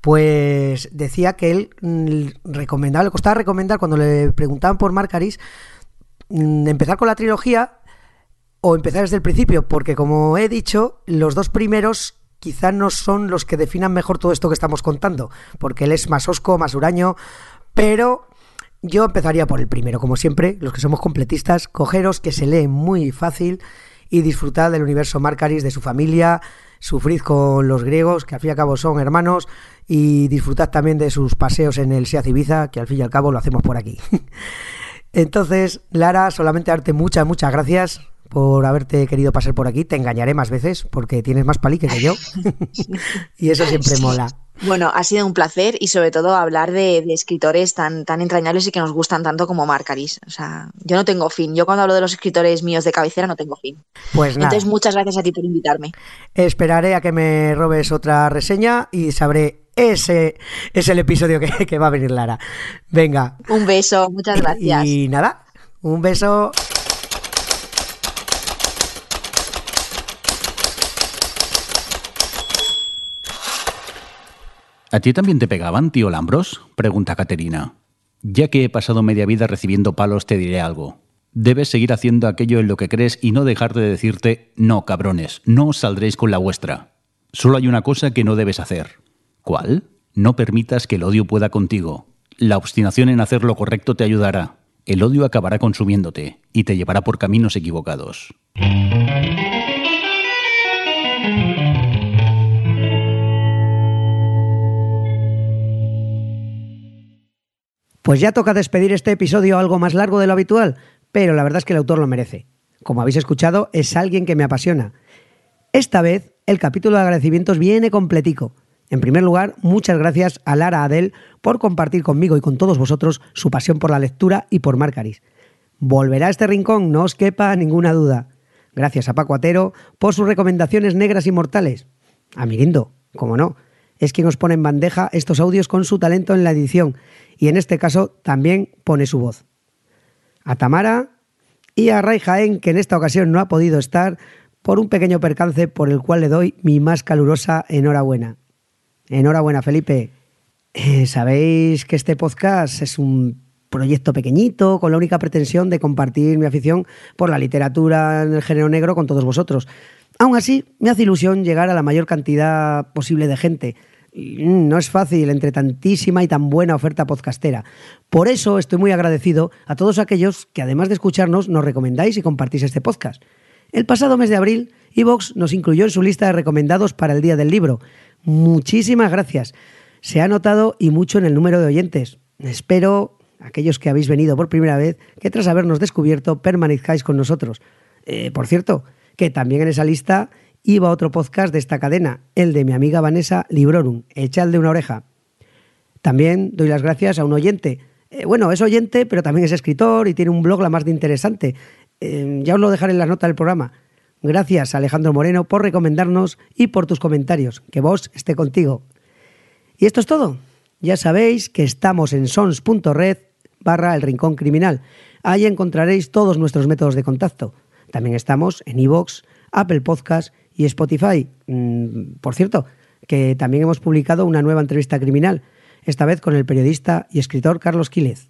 B: Pues decía que él mm, recomendaba, le costaba recomendar cuando le preguntaban por Marcaris, mm, empezar con la trilogía o empezar desde el principio, porque como he dicho, los dos primeros quizá no son los que definan mejor todo esto que estamos contando, porque él es más osco, más huraño, pero yo empezaría por el primero, como siempre, los que somos completistas, cogeros que se lee muy fácil y disfrutad del universo Marcaris, de su familia, sufrid con los griegos, que al fin y al cabo son hermanos, y disfrutad también de sus paseos en el Seat Ibiza, que al fin y al cabo lo hacemos por aquí. <laughs> Entonces, Lara, solamente darte muchas, muchas gracias por haberte querido pasar por aquí. Te engañaré más veces porque tienes más palique que yo. <laughs> <laughs> y eso siempre mola.
E: Bueno, ha sido un placer y sobre todo hablar de, escritores tan, tan entrañables y que nos gustan tanto como Marcaris. O sea, yo no tengo fin. Yo cuando hablo de los escritores míos de cabecera no tengo fin.
B: Pues nada.
E: Entonces, muchas gracias a ti por invitarme.
B: Esperaré a que me robes otra reseña y sabré ese es el episodio que, que va a venir Lara. Venga.
E: Un beso, muchas <laughs> gracias.
B: Y nada, un beso.
A: ¿A ti también te pegaban, tío Lambros? Pregunta Caterina. Ya que he pasado media vida recibiendo palos, te diré algo. Debes seguir haciendo aquello en lo que crees y no dejar de decirte, no, cabrones, no os saldréis con la vuestra. Solo hay una cosa que no debes hacer. ¿Cuál? No permitas que el odio pueda contigo. La obstinación en hacer lo correcto te ayudará. El odio acabará consumiéndote y te llevará por caminos equivocados.
B: Pues ya toca despedir este episodio algo más largo de lo habitual, pero la verdad es que el autor lo merece. Como habéis escuchado, es alguien que me apasiona. Esta vez, el capítulo de agradecimientos viene completico. En primer lugar, muchas gracias a Lara Adel por compartir conmigo y con todos vosotros su pasión por la lectura y por Marcaris. Volverá a este rincón, no os quepa ninguna duda. Gracias a Paco Atero por sus recomendaciones negras y mortales. A Mirindo, como no, es quien os pone en bandeja estos audios con su talento en la edición y en este caso también pone su voz. A Tamara y a Ray Jaén, que en esta ocasión no ha podido estar por un pequeño percance por el cual le doy mi más calurosa enhorabuena. Enhorabuena, Felipe. Eh, Sabéis que este podcast es un proyecto pequeñito con la única pretensión de compartir mi afición por la literatura en el género negro con todos vosotros. Aún así, me hace ilusión llegar a la mayor cantidad posible de gente, no es fácil entre tantísima y tan buena oferta podcastera. Por eso estoy muy agradecido a todos aquellos que además de escucharnos nos recomendáis y compartís este podcast. El pasado mes de abril, Evox nos incluyó en su lista de recomendados para el Día del Libro. Muchísimas gracias. Se ha notado y mucho en el número de oyentes. Espero, aquellos que habéis venido por primera vez, que tras habernos descubierto permanezcáis con nosotros. Eh, por cierto, que también en esa lista iba otro podcast de esta cadena, el de mi amiga Vanessa Librorum, Echal de una oreja. También doy las gracias a un oyente. Eh, bueno, es oyente, pero también es escritor y tiene un blog la más de interesante. Eh, ya os lo dejaré en la nota del programa. Gracias, Alejandro Moreno, por recomendarnos y por tus comentarios. Que vos esté contigo. Y esto es todo. Ya sabéis que estamos en sons.red barra el rincón criminal. Ahí encontraréis todos nuestros métodos de contacto. También estamos en iVoox, Apple Podcast y Spotify. Mm, por cierto, que también hemos publicado una nueva entrevista criminal, esta vez con el periodista y escritor Carlos Quílez.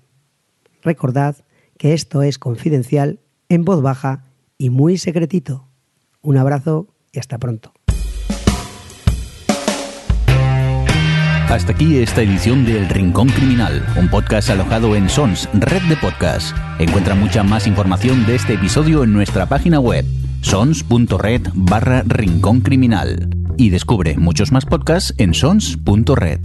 B: Recordad que esto es confidencial, en voz baja y muy secretito. Un abrazo y hasta pronto.
A: Hasta aquí esta edición de El Rincón Criminal, un podcast alojado en Sons, red de podcast. Encuentra mucha más información de este episodio en nuestra página web sons.red barra rincón criminal y descubre muchos más podcasts en sons.red.